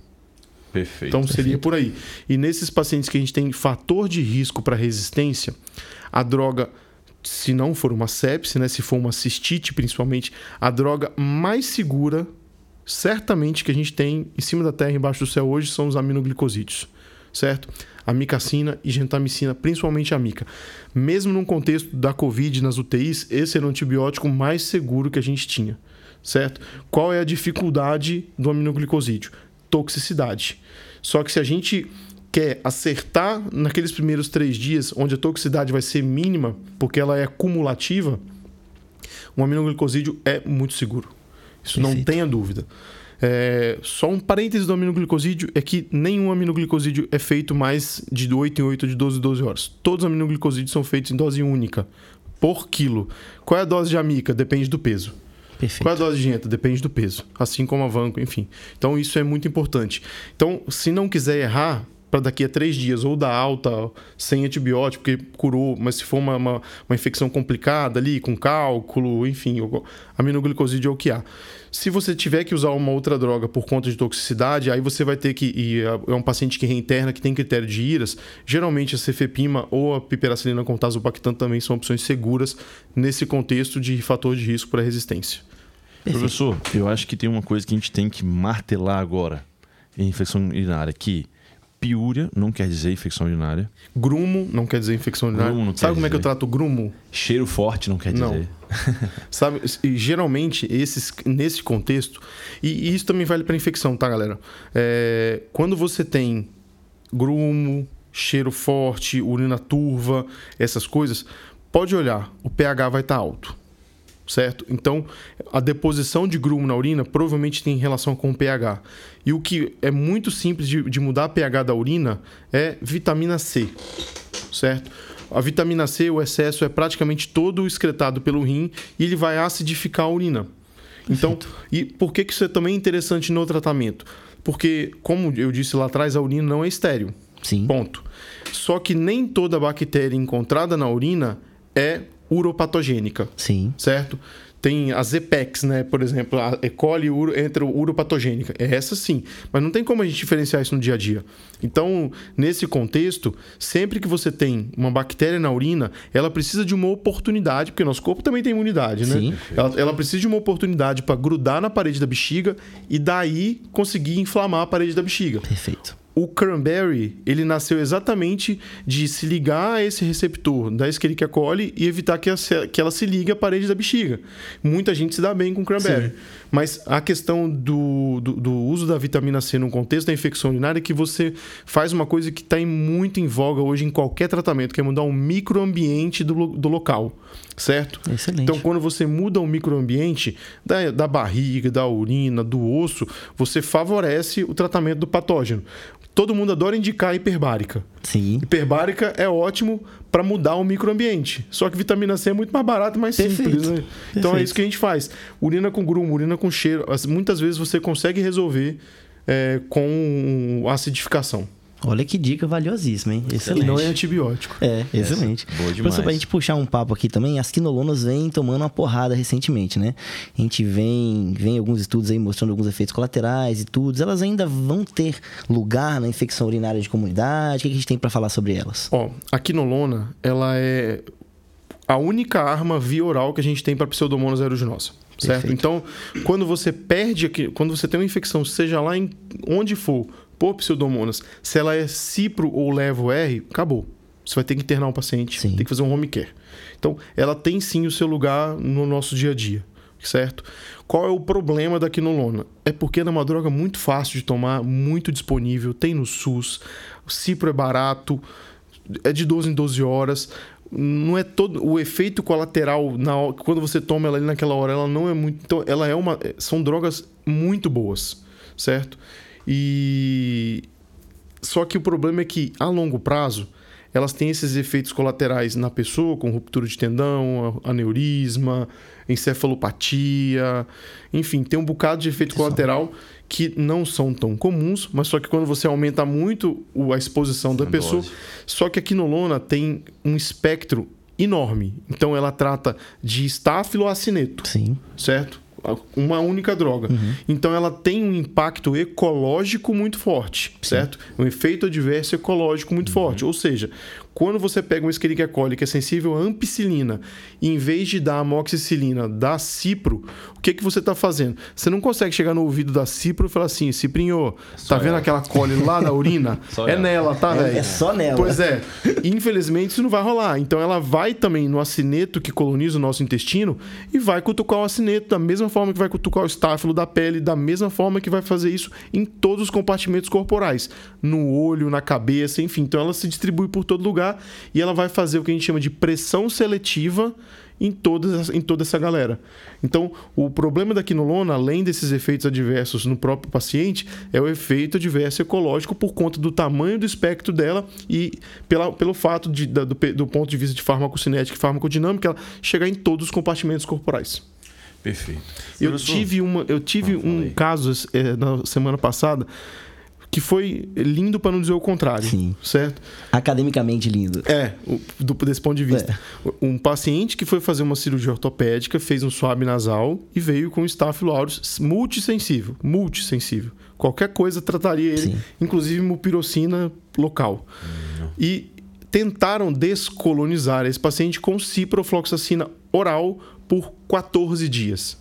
Perfeito. Então seria por aí. E nesses pacientes que a gente tem fator de risco para resistência, a droga, se não for uma sepse, né, se for uma cistite principalmente, a droga mais segura, certamente que a gente tem em cima da terra, embaixo do céu hoje, são os aminoglicosídeos, certo? Amicacina e gentamicina, principalmente a mica. Mesmo num contexto da Covid nas UTIs, esse era o antibiótico mais seguro que a gente tinha, certo? Qual é a dificuldade do aminoglicosídeo? Toxicidade. Só que se a gente quer acertar naqueles primeiros três dias, onde a toxicidade vai ser mínima, porque ela é cumulativa, o aminoglicosídeo é muito seguro. Isso não tenha dúvida. É, só um parêntese do aminoglicosídeo é que nenhum aminoglicosídeo é feito mais de 8 em 8 de 12 em 12 horas. Todos os aminoglicosídeos são feitos em dose única, por quilo. Qual é a dose de amica? Depende do peso. Perfeito. Qual é a dose de genta? Depende do peso. Assim como a vanco, enfim. Então isso é muito importante. Então, se não quiser errar para daqui a três dias ou dar alta sem antibiótico, porque curou, mas se for uma, uma, uma infecção complicada ali, com cálculo, enfim, aminoglicosídeo é o que há. Se você tiver que usar uma outra droga por conta de toxicidade, aí você vai ter que. E é um paciente que reinterna, que tem critério de IRAS. Geralmente a cefepima ou a piperacilina com tazobactam também são opções seguras nesse contexto de fator de risco para resistência. Professor, eu acho que tem uma coisa que a gente tem que martelar agora em infecção urinária, que piúria não quer dizer infecção urinária, Grumo não quer dizer infecção urinária. Sabe como é que eu dizer. trato grumo? cheiro forte não quer dizer. Não. *laughs* Sabe, e geralmente esses nesse contexto e, e isso também vale para infecção, tá, galera? É, quando você tem grumo, cheiro forte, urina turva, essas coisas, pode olhar, o pH vai estar alto, certo? Então, a deposição de grumo na urina provavelmente tem relação com o pH. E o que é muito simples de, de mudar o pH da urina é vitamina C, certo? A vitamina C, o excesso é praticamente todo excretado pelo rim e ele vai acidificar a urina. Então, e por que que isso é também interessante no tratamento? Porque, como eu disse lá atrás, a urina não é estéril. Sim. Ponto. Só que nem toda bactéria encontrada na urina é uropatogênica, Sim. certo? Tem as EPEX, né? Por exemplo, a E. coli uro, entra uropatogênica. É essa sim. Mas não tem como a gente diferenciar isso no dia a dia. Então, nesse contexto, sempre que você tem uma bactéria na urina, ela precisa de uma oportunidade, porque nosso corpo também tem imunidade, né? Sim. Ela, ela precisa de uma oportunidade para grudar na parede da bexiga e daí conseguir inflamar a parede da bexiga Perfeito. O cranberry, ele nasceu exatamente de se ligar a esse receptor da Escherichia coli e evitar que, ela- que ela se ligue à parede da bexiga. Muita gente se dá bem com cranberry. Mas a questão do, do, do uso da vitamina C no contexto da infecção urinária é que você faz uma coisa que está muito em voga hoje em qualquer tratamento, que é mudar o microambiente do, do local, certo? Excelente. Então, quando você muda o microambiente da, da barriga, da urina, do osso, você favorece o tratamento do patógeno. Todo mundo adora indicar hiperbárica. Sim. Hiperbárica é ótimo para mudar o microambiente. Só que vitamina C é muito mais barato e mais Perfeito. simples. Né? Então é isso que a gente faz. Urina com grumo, urina com cheiro. As- Muitas vezes você consegue resolver é, com acidificação. Olha que dica valiosíssima, hein? E Excelente. não é antibiótico. É, excelente. boa demais. Professor, pra gente puxar um papo aqui também, as quinolonas vêm tomando uma porrada recentemente, né? A gente vem, vem alguns estudos aí mostrando alguns efeitos colaterais e tudo. Elas ainda vão ter lugar na infecção urinária de comunidade? O que a gente tem pra falar sobre elas? Ó, a quinolona, ela é a única arma via oral que a gente tem para pseudomonas aeruginosa. Certo? Perfeito. Então, quando você perde aqui, quando você tem uma infecção, seja lá em onde for, por pseudomonas, se ela é cipro ou levo R, acabou. Você vai ter que internar o paciente, Sim. tem que fazer um home care. Então, ela tem sim o seu lugar no nosso dia a dia, certo? Qual é o problema da quinolona? É porque ela é uma droga muito fácil de tomar, muito disponível, tem no SUS, o cipro é barato, é de 12 em 12 horas. Não é todo o efeito colateral na quando você toma ela ali naquela hora, ela não é muito, então ela é uma são drogas muito boas, certo? E só que o problema é que a longo prazo elas têm esses efeitos colaterais na pessoa, com ruptura de tendão, aneurisma, encefalopatia, enfim, tem um bocado de efeito colateral que não são tão comuns, mas só que quando você aumenta muito a exposição da A pessoa, dose. só que a quinolona tem um espectro enorme. Então ela trata de estáfiloacineto, Sim. certo? Uma única droga. Então ela tem um impacto ecológico muito forte, certo? Um efeito adverso ecológico muito forte. Ou seja, quando você pega um Escherichia coli que é sensível à ampicilina, e em vez de dar amoxicilina, dá cipro, o que, que você está fazendo? Você não consegue chegar no ouvido da cipro e falar assim, ciprinho, tá vendo ela. aquela coli lá na urina? *laughs* Só é ela. nela, tá, É- velho? é só nela. Pois é. Infelizmente, isso não vai rolar. Então, ela vai também no acineto que coloniza o nosso intestino e vai cutucar o acineto da mesma forma que vai cutucar o estáfilo da pele, da mesma forma que vai fazer isso em todos os compartimentos corporais. No olho, na cabeça, enfim. Então, ela se distribui por todo lugar e ela vai fazer o que a gente chama de pressão seletiva em, todas, em toda essa galera. Então, o problema da quinolona, além desses efeitos adversos no próprio paciente, é o efeito adverso ecológico por conta do tamanho do espectro dela e pela, pelo fato de, da- do, do ponto de vista de farmacocinética e farmacodinâmica, ela chegar em todos os compartimentos corporais. Perfeito. Eu Professor, tive, uma, eu tive um caso eh, na semana passada que foi lindo para não dizer o contrário, Sim. certo? Academicamente lindo. É, do, desse ponto de vista. Um paciente que foi fazer uma cirurgia ortopédica, fez um swab nasal e veio com Staphylo aureus multissensível. Multissensível. Qualquer coisa trataria ele, Sim. inclusive mupirocina local. E tentaram descolonizar esse paciente com ciprofloxacina oral por 14 dias.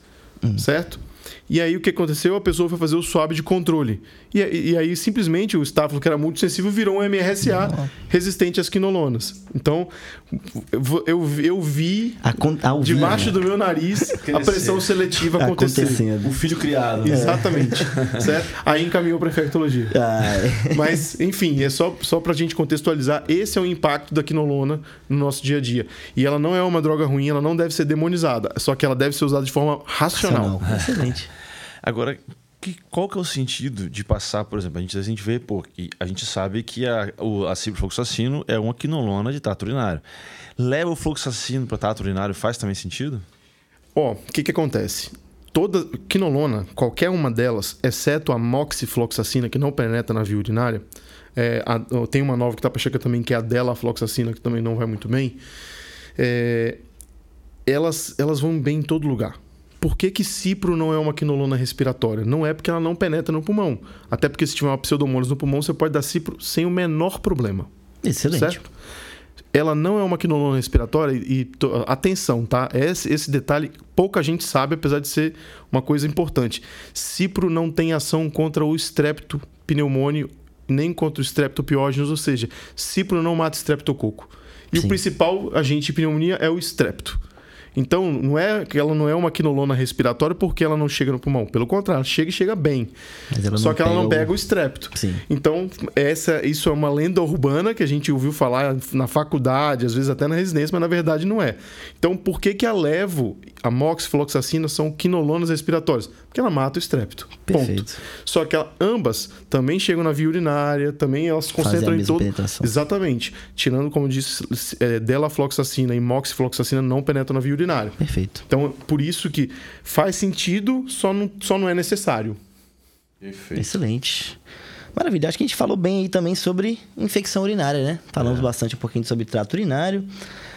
Certo? E aí o que aconteceu? A pessoa foi fazer o swab de controle. E, e aí simplesmente o estáfilo, que era muito sensível, virou um MRSA resistente às quinolonas. Então eu, eu, vi A con- ao vivo. debaixo do meu nariz *laughs* a pressão seletiva acontecer. Acontecendo. O filho criado. Exatamente. *laughs* certo? Aí encaminhou para infectologia. Ai. *laughs* Mas, enfim, é só, só pra gente contextualizar, esse é o impacto da quinolona no nosso dia a dia. E ela não é uma droga ruim, ela não deve ser demonizada, só que ela deve ser usada de forma racional. Excelente. Agora, que- qual que é o sentido de passar, por exemplo, a gente, a gente vê, pô, a gente sabe que a, o, a ciprofloxacino é uma quinolona de trato urinário. Leva o fluoxacino para trato urinário faz também sentido? Ó, o que que acontece? Toda quinolona, qualquer uma delas, exceto a moxifloxacina, que não penetra na via urinária, é, a- tem uma nova que tá para chegar também, que é a delafloxacina, que também não vai muito bem, é, elas, elas vão bem em todo lugar. Por que, que cipro não é uma quinolona respiratória? Não é porque ela não penetra no pulmão. Até porque se tiver uma pseudomonas no pulmão, você pode dar cipro sem o menor problema. Excelente. Certo? Ela não é uma quinolona respiratória e, to- atenção, tá? Esse, esse detalhe pouca gente sabe, apesar de ser uma coisa importante. Cipro não tem ação contra o estrepto pneumônio nem contra o streptopiógenos, ou seja, cipro não mata estreptococo. E Sim. o principal agente de pneumonia é o estrepto. Então, não é que ela não é uma quinolona respiratória porque ela não chega no pulmão. Pelo contrário, ela chega e chega bem. Só que ela não pega o, o estrepto. Sim. Então, essa, isso é uma lenda urbana que a gente ouviu falar na faculdade, às vezes até na residência, mas na verdade não é. Então, por que, que a levo, a moxifloxacina são quinolonas respiratórias? Porque ela mata o estrepto. Perfeito. Ponto. Só que ela, ambas também chegam na via urinária, também elas concentram em todo. Exatamente. Tirando, como disse, é, delafloxacina e moxifloxacina não penetram na via urinária. Perfeito. Então, por isso que faz sentido, só não, só não é necessário. Perfeito. Excelente. Maravilha. Acho que a gente falou bem aí também sobre infecção urinária, né? Falamos é. bastante um pouquinho sobre trato urinário.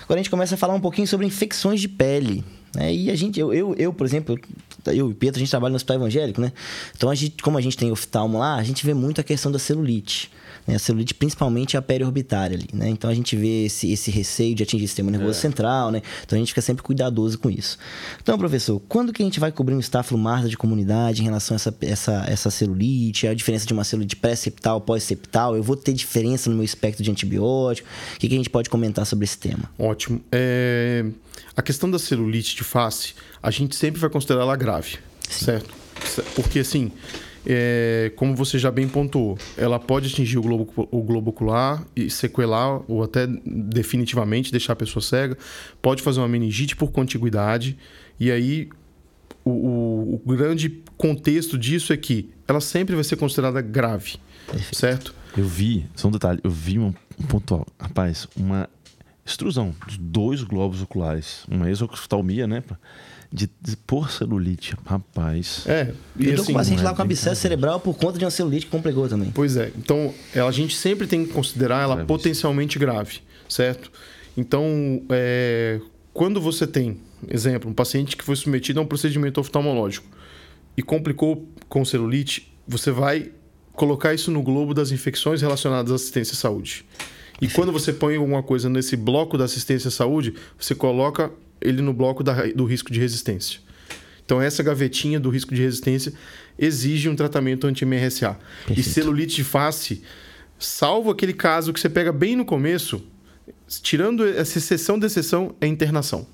Agora a gente começa a falar um pouquinho sobre infecções de pele. Né? E a gente, eu, eu, eu, por exemplo, eu e Pedro, a gente trabalha no hospital evangélico, né? Então, a gente, como a gente tem oftalmo lá, a gente vê muito a questão da celulite. Né? A celulite, principalmente a periorbitária ali, né? Então, a gente vê esse, esse receio de atingir o sistema nervoso é. central, né? Então, a gente fica sempre cuidadoso com isso. Então, professor, quando que a gente vai cobrir um estáfilo marda de comunidade em relação a essa, essa, essa celulite, a diferença de uma celulite pré-septal, pós-septal? Eu vou ter diferença no meu espectro de antibiótico? O que, que a gente pode comentar sobre esse tema? Ótimo. É... A questão da celulite de face, a gente sempre vai considerar ela grave, Sim. certo? Porque, assim, é, como você já bem pontuou, ela pode atingir o globo, o globo ocular e sequelar ou até definitivamente deixar a pessoa cega. Pode fazer uma meningite por contiguidade. E aí, o, o, o grande contexto disso é que ela sempre vai ser considerada grave, certo? Eu vi, só um detalhe, eu vi um, um pontual, rapaz, uma extrusão dos dois globos oculares, uma exoftalmia, né? De, de por celulite, rapaz. É, e eu tô assim, com paciente lá com abscesso cerebral por conta de uma celulite que complicou também. Pois é, então a gente sempre tem que considerar ela potencialmente grave, certo? Então, é, quando você tem, exemplo, um paciente que foi submetido a um procedimento oftalmológico e complicou com celulite, você vai colocar isso no globo das infecções relacionadas à assistência à saúde. E quando você põe alguma coisa nesse bloco da assistência à saúde, você coloca ele no bloco da, do risco de resistência. Então, essa gavetinha do risco de resistência exige um tratamento anti-MRSA. E celulite de face, salvo aquele caso que você pega bem no começo, tirando essa exceção de exceção, é internação.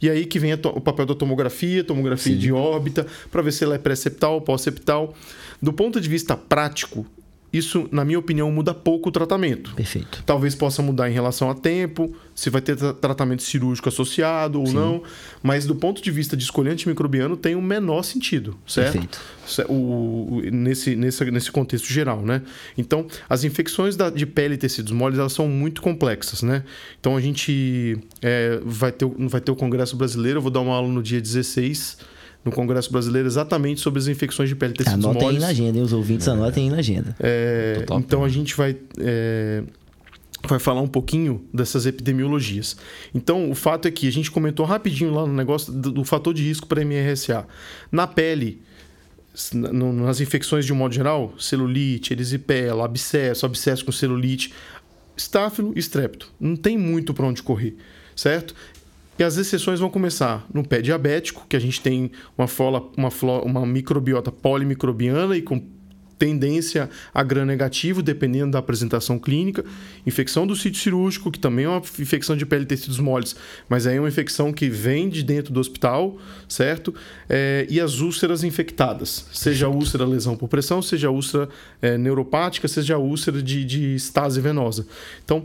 E aí que vem o papel da tomografia, tomografia Sim. de órbita, para ver se ela é pré-septal ou pós-septal. Do ponto de vista prático, isso, na minha opinião, muda pouco o tratamento. Perfeito. Talvez possa mudar em relação a tempo, se vai ter tratamento cirúrgico associado ou Sim. não, mas do ponto de vista de escolher antimicrobiano tem o um menor sentido, certo? Perfeito. O, o, nesse, nesse, nesse contexto geral, né? Então, as infecções da, de pele e tecidos moles, elas são muito complexas, né? Então, a gente é, vai, ter, vai ter o Congresso Brasileiro, eu vou dar uma aula no dia 16 no Congresso Brasileiro exatamente sobre as infecções de pele e tecidos Anotem moles. aí na agenda, hein? os ouvintes é. anotem aí na agenda. É, então a gente vai, é, vai falar um pouquinho dessas epidemiologias. Então o fato é que a gente comentou rapidinho lá no negócio do, do fator de risco para MRSA. Na pele, nas infecções de um modo geral, celulite, erisipela, abscesso, abscesso com celulite, estáfilo e estrepto. Não tem muito para onde correr, certo? E as exceções vão começar no pé diabético, que a gente tem uma, fola, uma, flora, uma microbiota polimicrobiana e com tendência a gram negativo, dependendo da apresentação clínica. Infecção do sítio cirúrgico, que também é uma infecção de pele e tecidos moles, mas aí é uma infecção que vem de dentro do hospital, certo? É, e as úlceras infectadas, seja úlcera lesão por pressão, seja úlcera é, neuropática, seja úlcera de, de estase venosa. Então,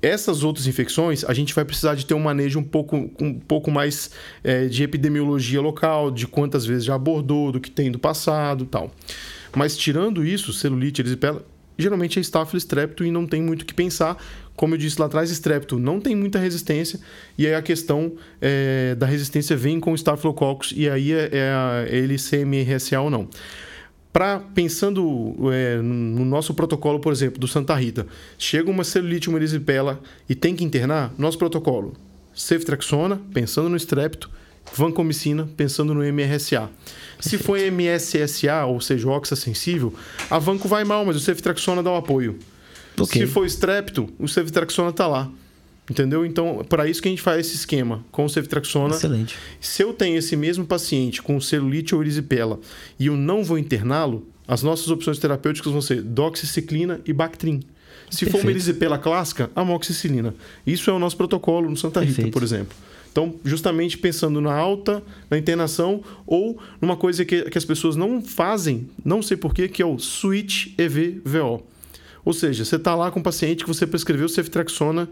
essas outras infecções, a gente vai precisar de ter um manejo um pouco, um pouco mais é, de epidemiologia local, de quantas vezes já abordou, do que tem do passado tal. Mas tirando isso, celulite, erisipela, geralmente é estáfilo estrepto e não tem muito o que pensar. Como eu disse lá atrás, estrepto não tem muita resistência e aí a questão é, da resistência vem com estafilococcus e aí é, é, é ele CMRSA ou não. Pra, pensando é, no nosso protocolo, por exemplo, do Santa Rita, chega uma celulite, uma erisipela e tem que internar, nosso protocolo, ceftriaxona, pensando no estrepto, vancomicina, pensando no MRSA. Se for MSSA, ou seja, oxa sensível, a vanco vai mal, mas o ceftriaxona dá o apoio. Okay. Se for estrepto, o ceftriaxona está lá. Entendeu? Então, para isso que a gente faz esse esquema com o ceftriaxona. Excelente. Se eu tenho esse mesmo paciente com celulite ou erisipela e eu não vou interná-lo, as nossas opções terapêuticas vão ser doxiciclina e Bactrim. Se Perfeito. for uma erisipela clássica, amoxicilina. Isso é o nosso protocolo no Santa Rita, Perfeito. por exemplo. Então, justamente pensando na alta, na internação ou numa coisa que, que as pessoas não fazem, não sei porquê, que é o switch EVVO. Ou seja, você está lá com um paciente que você prescreveu ceftriaxona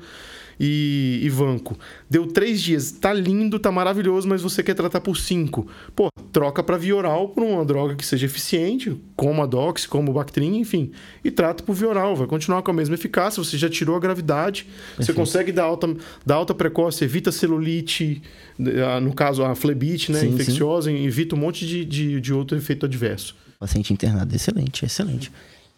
e, e Vanco. Deu três dias, tá lindo, tá maravilhoso, mas você quer tratar por cinco. Pô, troca para via oral por uma droga que seja eficiente, como a Dox, como o Bactrim, enfim, e trata por via oral. Vai continuar com a mesma eficácia, você já tirou a gravidade, Perfeito. você consegue dar alta, dar alta precoce, evita celulite, no caso a flebite, né, sim, infecciosa, sim. evita um monte de, de, de outro efeito adverso. Paciente internado, excelente, excelente.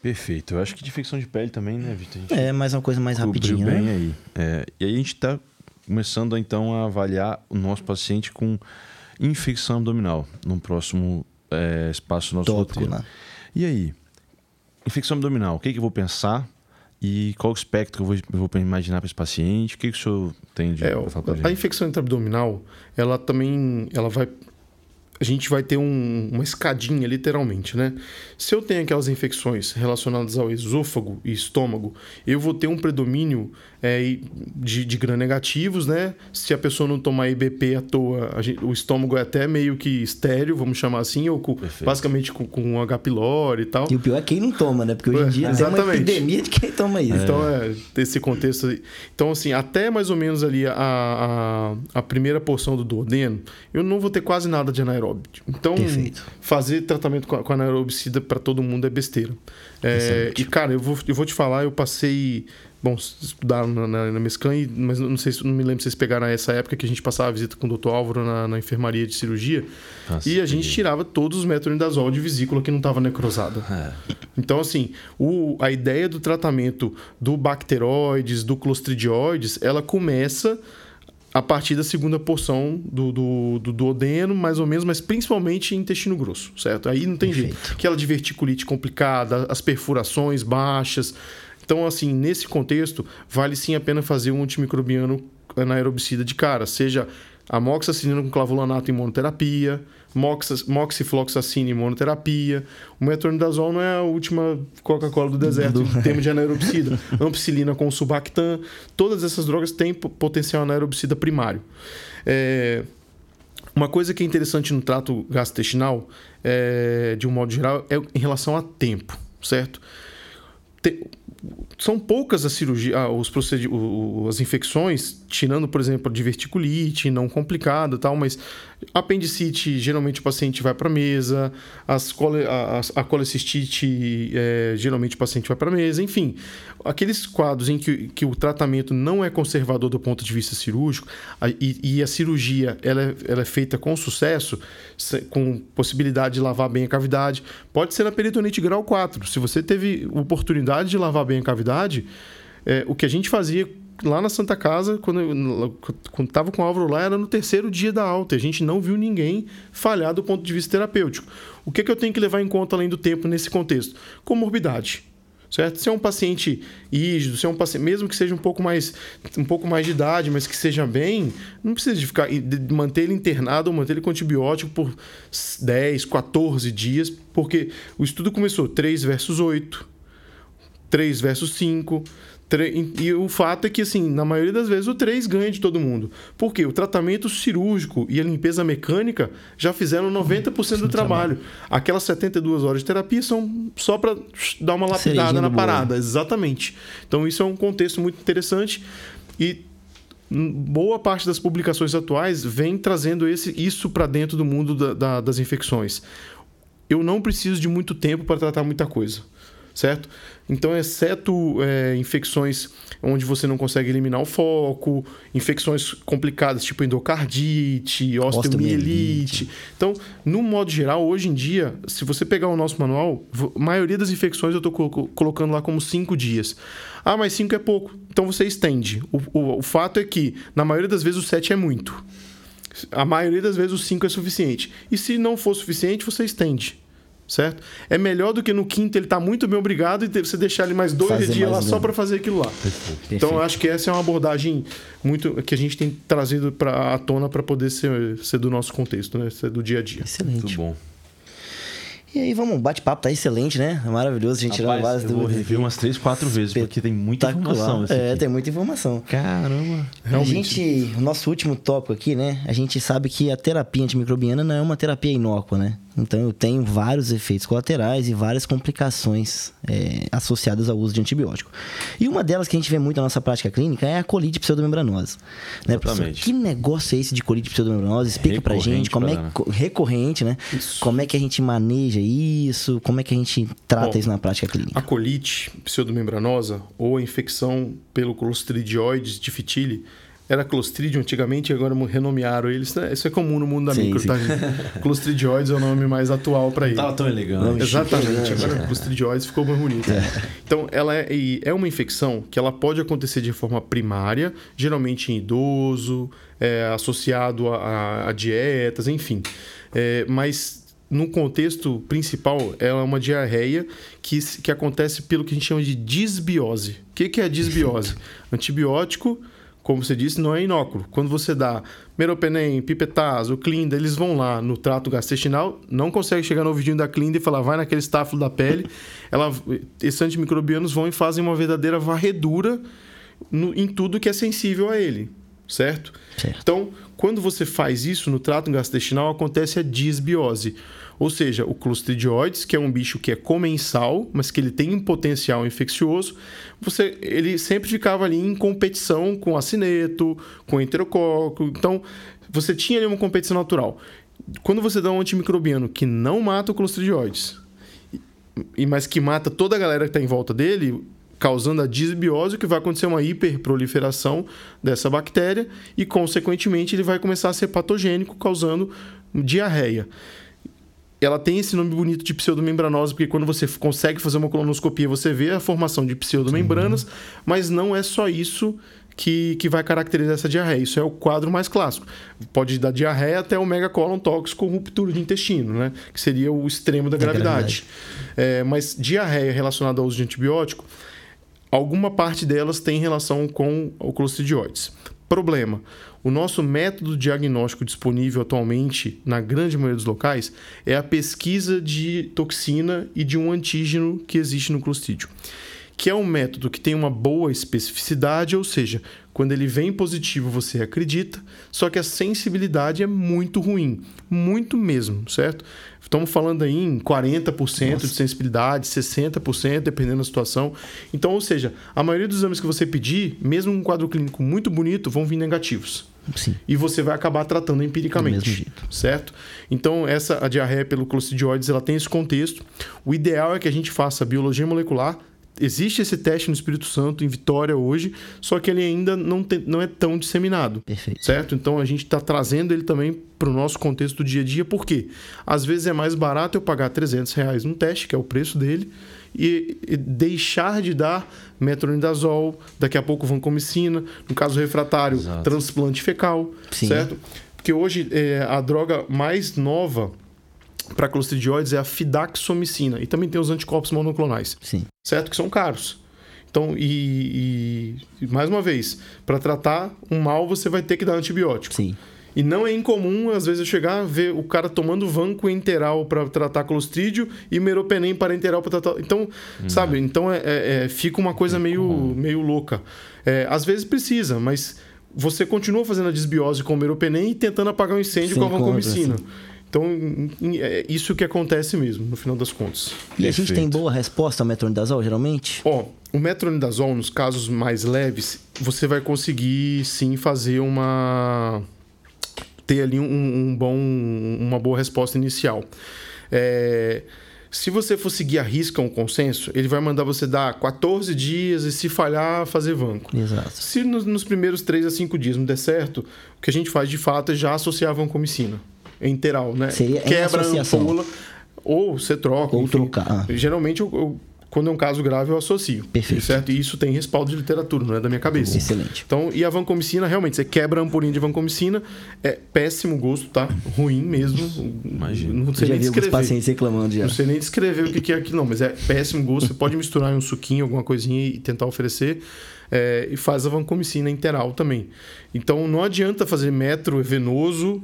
Perfeito. Eu acho que de infecção de pele também, né, Vitor? É, mas uma coisa mais rapidinha. bem né? aí. É, e aí a gente está começando então a avaliar o nosso paciente com infecção abdominal no próximo é, espaço do nosso Tópico, roteiro. Né? E aí, infecção abdominal, o que, que eu vou pensar? E qual o espectro que eu vou, eu vou imaginar para esse paciente? O que, que o senhor tem de é, falar A infecção intraabdominal, ela também ela vai a gente vai ter um, uma escadinha, literalmente, né? Se eu tenho aquelas infecções relacionadas ao esôfago e estômago, eu vou ter um predomínio é, de, de gram-negativos, né? Se a pessoa não tomar IBP à toa, gente, o estômago é até meio que estéreo, vamos chamar assim, ou com, basicamente com, com H. pylori e tal. E o pior é quem não toma, né? Porque hoje em é, dia é, tem uma epidemia de quem toma isso. Então, é, desse contexto. Então, assim, até mais ou menos ali a, a, a primeira porção do duodeno, eu não vou ter quase nada de anaeróbio. Então, Perfeito. fazer tratamento com, com anaerobicida para todo mundo é besteira. É, e, cara, eu vou, eu vou te falar, eu passei. Bom, estudaram na, na, na Mesclan, mas não sei não me lembro se vocês pegaram essa época que a gente passava a visita com o Dr. Álvaro na, na enfermaria de cirurgia. Nossa, e a gente tirava todos os metronidazol de vesícula que não estava necrosada. É. Então, assim, o, a ideia do tratamento do bacteroides, do clostridioides, ela começa a partir da segunda porção do, do, do duodeno, mais ou menos, mas principalmente intestino grosso, certo? Aí não tem Perfeito. jeito. Aquela diverticulite complicada, as perfurações baixas. Então, assim, nesse contexto, vale sim a pena fazer um antimicrobiano anaerobicida de cara, seja amoxicilina com clavulanato em monoterapia, mox, moxifloxacina em monoterapia. O metronidazol não é a última Coca-Cola do deserto em termos de anaerobicida. *laughs* Ampicilina com subactam. Todas essas drogas têm potencial anaerobicida primário. É... Uma coisa que é interessante no trato gastrointestinal, é, de um modo geral, é em relação a tempo, certo? São poucas as cirurgias, ah, os procedi as infecções, tirando, por exemplo, a diverticulite, não complicada tal, mas apendicite, geralmente o paciente vai para a mesa, as cole, a, a colecistite, é, geralmente o paciente vai para a mesa, enfim. Aqueles quadros em que, que o tratamento não é conservador do ponto de vista cirúrgico a, e, e, a cirurgia ela é, ela é feita com sucesso, com possibilidade de lavar bem a cavidade, pode ser na peritonite grau 4. Se você teve oportunidade de lavar bem a cavidade, é, o que a gente fazia lá na Santa Casa, quando quando estava com o Álvaro lá, era no terceiro dia da alta. A gente não viu ninguém falhar do ponto de vista terapêutico. O que, é que eu tenho que levar em conta além do tempo nesse contexto? Comorbidade. Certo? Se é um paciente rígido, se é um paciente, mesmo que seja um pouco mais um pouco mais de idade, mas que seja bem, não precisa de ficar de manter ele internado ou manter ele com antibiótico por 10, 14 dias, porque o estudo começou 3 versus 8, 3 versus 5, e o fato é que, assim, na maioria das vezes o 3 ganha de todo mundo. Por quê? O tratamento cirúrgico e a limpeza mecânica já fizeram 90% do trabalho. Aquelas 72 horas de terapia são só para dar uma lapidada na parada. Exatamente. Então, isso é um contexto muito interessante. E boa parte das publicações atuais vem trazendo esse, isso para dentro do mundo da, da, das infecções. Eu não preciso de muito tempo para tratar muita coisa certo? Então, exceto é, infecções onde você não consegue eliminar o foco, infecções complicadas tipo endocardite, osteomielite. Então, no modo geral, hoje em dia, se você pegar o nosso manual, a maioria das infecções eu estou colocando lá como cinco dias. Ah, mas cinco é pouco. Então você estende. O, o, o fato é que, na maioria das vezes, o sete é muito. A maioria das vezes o 5 é suficiente. E se não for suficiente, você estende certo? É melhor do que no quinto ele tá muito bem obrigado e você deixar ele mais dois fazer dias lá só para fazer aquilo lá. Perfeito. Então eu acho que essa é uma abordagem muito que a gente tem trazido para a tona para poder ser, ser do nosso contexto, né? Ser do dia a dia. Excelente. Muito bom. E aí, vamos, bate-papo tá excelente, né? Maravilhoso, a gente tirou várias eu vou dúvidas. rever umas três, quatro vezes, porque tem muita informação. É, aqui. tem muita informação. Caramba. Realmente. A gente, o nosso último tópico aqui, né? A gente sabe que a terapia antimicrobiana não é uma terapia inócua, né? Então eu tenho vários efeitos colaterais e várias complicações é, associadas ao uso de antibiótico. E uma delas que a gente vê muito na nossa prática clínica é a colite pseudomembranosa. Né, professor? Exatamente. Que negócio é esse de colite pseudomembranosa? Explica pra Recorrente gente como é pra que- co- recorrente, né? Como é que a gente maneja isso? Como é que a gente trata Bom, isso na prática clínica? A colite pseudomembranosa ou a infecção pelo Clostridioides difficile era Clostridium antigamente, agora renomearam eles. né? Isso é comum no mundo da Sim, micro, sim. tá, *laughs* gente? Clostridioides é o nome mais atual para ele. Tava tão elegante. Nome Exatamente, chique, né? agora Clostridioides ficou mais bonito. Então, ela é, e é uma infecção que ela pode acontecer de forma primária, geralmente em idoso, é, associado a, a- a dietas, enfim. É, mas no contexto principal, ela é uma diarreia que, que acontece pelo que a gente chama de disbiose. O que, que é a disbiose? *laughs* Antibiótico, como você disse, não é inóculo. Quando você dá meropenem, pipetazo, clinda, eles vão lá no trato gastrointestinal, não consegue chegar no ouvidinho da clinda e falar, vai naquele estáfilo da pele. *laughs* Ela, esses antimicrobianos vão e fazem uma verdadeira varredura no- em tudo que é sensível a ele, certo? Certo. Então, quando você faz isso no trato gastrointestinal, acontece a disbiose. Ou seja, o Clostridioides, que é um bicho que é comensal, mas que ele tem um potencial infeccioso, você, ele sempre ficava ali em competição com acineto, com enterococo. Então, você tinha ali uma competição natural. Quando você dá um antimicrobiano que não mata o Clostridioides, e mas que mata toda a galera que está em volta dele, causando a disbiose, que vai acontecer uma hiperproliferação dessa bactéria e, consequentemente, ele vai começar a ser patogênico, causando diarreia. Ela tem esse nome bonito de pseudomembranosa, porque quando você consegue fazer uma colonoscopia, você vê a formação de pseudomembranas, mas não é só isso que, que vai caracterizar essa diarreia. Isso é o quadro mais clássico. Pode dar diarreia até o megacolon tóxico com ruptura de intestino, né? Que seria o extremo da Da gravidade. É, mas diarreia relacionada ao uso de antibiótico, alguma parte delas tem relação com o Clostridioides. Problema: o nosso método diagnóstico disponível atualmente, na grande maioria dos locais, é a pesquisa de toxina e de um antígeno que existe no Clostridio. Que é um método que tem uma boa especificidade, ou seja, quando ele vem positivo você acredita, só que a sensibilidade é muito ruim, muito mesmo, certo? Estamos falando aí em 40% de sensibilidade, 60%, dependendo da situação. Então, ou seja, a maioria dos exames que você pedir, mesmo um quadro clínico muito bonito, vão vir negativos. Sim. E você vai acabar tratando Do empiricamente. Certo? Então, essa a diarreia pelo Clostridioides, ela tem esse contexto. O ideal é que a gente faça biologia molecular. Existe esse teste no Espírito Santo, em Vitória, hoje, só que ele ainda não, tem- não é tão disseminado. Perfeito. Certo? Então a gente está trazendo ele também para o nosso contexto do dia a dia, porque às vezes é mais barato eu pagar 300 reais num teste, que é o preço dele, e, e deixar de dar metronidazol, daqui a pouco vancomicina, no caso refratário, Exato. transplante fecal, Sim. certo? Porque hoje é, a droga mais nova para clostridioides é a fidaxomicina, e também tem os anticorpos monoclonais Sim. certo? Que são caros. Então, e, e- mais uma vez, para tratar um mal você vai ter que dar antibiótico. Sim. E não é incomum, às vezes, eu chegar ver o cara tomando vanco enteral para tratar clostrídio e meropenem parenteral para tratar. Então, sabe? Então é, é- é- fica uma coisa meio, meio louca. É, às vezes precisa, mas você continua fazendo a desbiose com o meropenem e tentando apagar o incêndio Sim, com a vancomicina. Então, é isso que acontece mesmo, no final das contas. E a gente Perfeito. tem boa resposta ao metronidazol, geralmente? Ó, o metronidazol, nos casos mais leves, você vai conseguir sim fazer uma. Ter ali um, um bom, uma boa resposta inicial. É, Se você for seguir a risca um consenso, ele vai mandar você dar 14 dias e se falhar, fazer vanco. Exato. Se nos, nos primeiros 3 a 5 dias não der certo, o que a gente faz de fato é já associar a vancomicina. Enteral, né? Seria Quebra a associação. ampola, ou você troca. Ou enfim. trocar. Ah. Geralmente, eu- eu- quando é um caso grave, eu associo. Perfeito. Certo? E isso tem respaldo de literatura, não é da minha cabeça. Excelente. Então, e a vancomicina, realmente, você quebra a ampolinha de vancomicina, é péssimo gosto, tá? Ruim mesmo. Imagino. Não sei já nem descrever. pacientes reclamando já. Não sei nem descrever o que que é aquilo, não, mas é péssimo gosto. Você pode misturar em um suquinho, alguma coisinha e tentar oferecer. É, e faz a vancomicina interal também. Então não adianta fazer metro venoso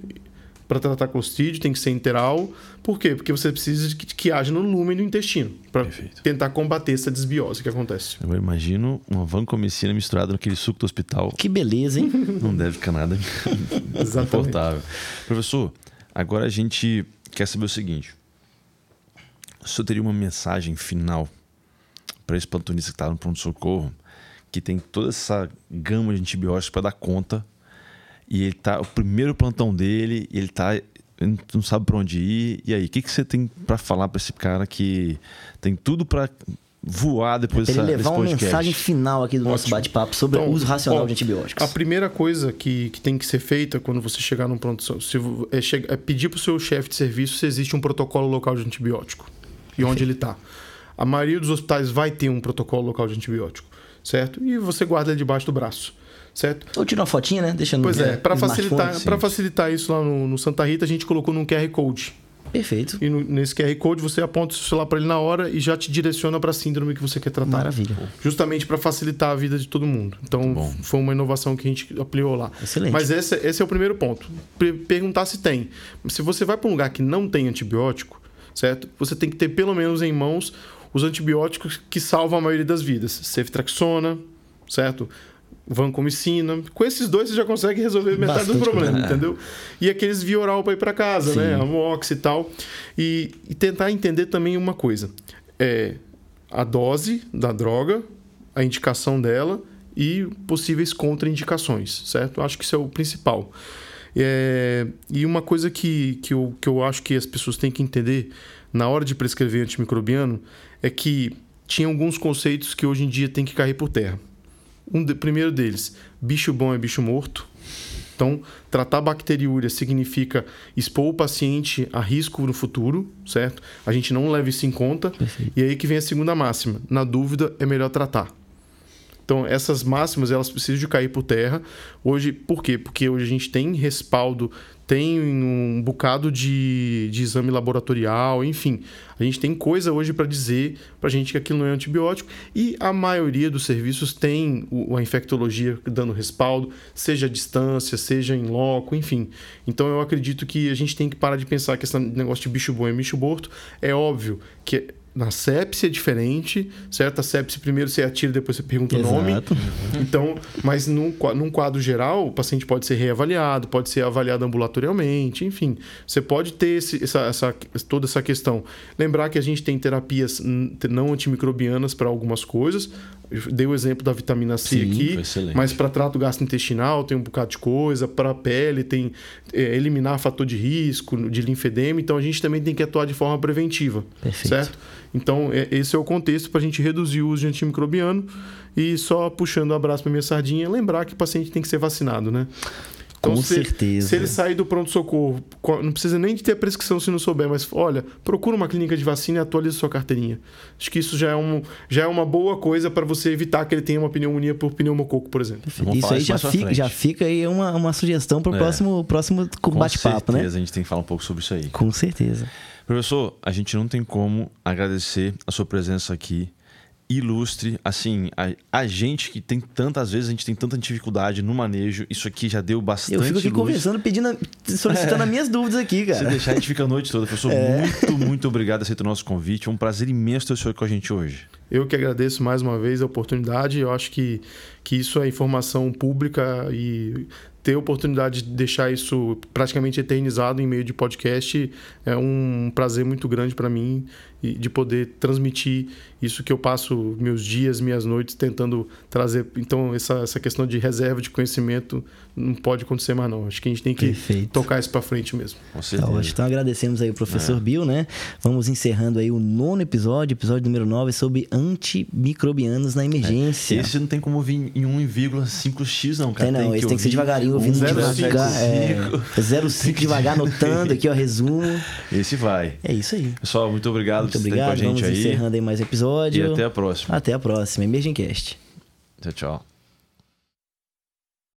para tratar clostridio, tem que ser interal. Por quê? Porque você precisa de que, que haja no lumen do intestino para tentar combater essa desbiose que acontece. Eu imagino uma vancomicina misturada naquele suco do hospital. Que beleza, hein? *laughs* Não deve ficar nada *laughs* Exatamente. confortável. Professor, agora a gente quer saber o seguinte. O senhor teria uma mensagem final para esse plantonista que está no pronto-socorro, que tem toda essa gama de antibióticos para dar conta, e ele tá o primeiro plantão dele, e ele tá ele não sabe para onde ir. E aí, o que, que você tem para falar para esse cara que tem tudo para voar depois ele dessa, levar desse uma mensagem final aqui do nosso Ótimo. bate-papo sobre Então, o uso racional ó, de antibióticos. A primeira coisa que, que tem que ser feita quando você chegar num pronto se, é, che- é pedir para o seu chefe de serviço se existe um protocolo local de antibiótico e onde ele está. A maioria dos hospitais vai ter um protocolo local de antibiótico, certo? E você guarda ele debaixo do braço, certo? Ou tira uma fotinha, né? Deixa no Pois é, para facilitar, smartphone. para facilitar isso lá no, no Santa Rita, a gente colocou num QR Code. Perfeito. E no- nesse QR Code você aponta o seu celular para ele na hora e já te direciona para a síndrome que você quer tratar. Maravilha. Justamente para facilitar a vida de todo mundo. Então, bom. foi uma inovação que a gente aplicou lá. Excelente. Mas esse, esse é o primeiro ponto. Perguntar se tem. Se você vai para um lugar que não tem antibiótico, certo? Você tem que ter pelo menos em mãos os antibióticos que salvam a maioria das vidas. Ceftriaxona, certo? Vancomicina. Com esses dois você já consegue resolver metade do Bastante problema, problema. entendeu? E aqueles via oral para ir para casa, né? Sim. Amox e tal. E, e tentar entender também uma coisa. É a dose da droga, a indicação dela e possíveis contraindicações, certo? Acho que isso é o principal. É, e uma coisa que, que, eu, que eu acho que as pessoas têm que entender na hora de prescrever antimicrobiano é que tinha alguns conceitos que hoje em dia tem que cair por terra. Um de- primeiro deles, bicho bom é bicho morto. Então, tratar bacteriúria significa expor o paciente a risco no futuro, certo? A gente não leva isso em conta. E aí que vem a segunda máxima. Na dúvida, é melhor tratar. Então, essas máximas, elas precisam de cair por terra. Hoje, por quê? Porque hoje a gente tem respaldo, tem um bocado de, de exame laboratorial, enfim. A gente tem coisa hoje para dizer para a gente que aquilo não é antibiótico. E a maioria dos serviços tem o- a infectologia dando respaldo, seja à distância, seja em loco, enfim. Então, eu acredito que a gente tem que parar de pensar que esse negócio de bicho bom é bicho morto. É óbvio que na sepse é diferente, certo? A sepse primeiro você atira, depois você pergunta o nome. Exato. Então, mas num, num quadro geral, o paciente pode ser reavaliado, pode ser avaliado ambulatorialmente, enfim. Você pode ter esse- essa, essa- toda essa questão. Lembrar que a gente tem terapias não antimicrobianas para algumas coisas. Eu dei o exemplo da vitamina C Sim, aqui, mas para trato gastrointestinal tem um bocado de coisa, para a pele tem é, eliminar fator de risco, de linfedema, então a gente também tem que atuar de forma preventiva, Perfeito. certo? Então é- esse é o contexto para a gente reduzir o uso de antimicrobiano e só puxando o abraço para minha sardinha, lembrar que o paciente tem que ser vacinado, né? Com se, certeza. Se ele sair do pronto-socorro, co- não precisa nem de ter a prescrição se não souber, mas olha, procura uma clínica de vacina e atualize sua carteirinha. Acho que isso já é, um, já é uma boa coisa para você evitar que ele tenha uma pneumonia por pneumococo, por exemplo. Vamos Isso aí já fica, já fica aí uma, uma sugestão para o É. próximo, próximo Com bate-papo, né? certeza a gente tem que falar um pouco sobre isso aí. Com certeza. Professor, a gente não tem como agradecer a sua presença aqui. Ilustre, assim, a, a gente que tem tantas vezes, a gente tem tanta dificuldade no manejo, isso aqui já deu bastante Eu fico aqui luz. conversando, pedindo, solicitando as minhas dúvidas aqui, Se cara. deixar, a gente fica a noite toda. Professor, *laughs* É. muito, muito obrigado por aceitar o nosso convite. É um prazer imenso ter o senhor com a gente hoje. Eu que agradeço mais uma vez a oportunidade. Eu acho que, que isso é informação pública e ter a oportunidade de deixar isso praticamente eternizado em meio de podcast é um prazer muito grande para mim e de poder transmitir isso que eu passo meus dias, minhas noites tentando trazer. Então, essa, essa questão de reserva de conhecimento não pode acontecer mais, não. Acho que a gente tem que Perfeito. tocar isso para frente mesmo. Com Tá certeza. Então agradecemos aí o professor Bill, né? Vamos encerrando aí o nono episódio, episódio número 9, sobre antimicrobianos na emergência. Esse não tem como vir em 1,5x, não, cara. Tem não, esse tem que ser devagarinho, ouvindo 1,5. devagar. É, 0,5 devagar, anotando aqui, ó, resumo. Esse vai. É isso aí. Pessoal, muito obrigado Muito obrigado. Vamos aí. encerrando aí mais episódio. E até a próxima. Até a próxima. Emergencast. Tchau, tchau.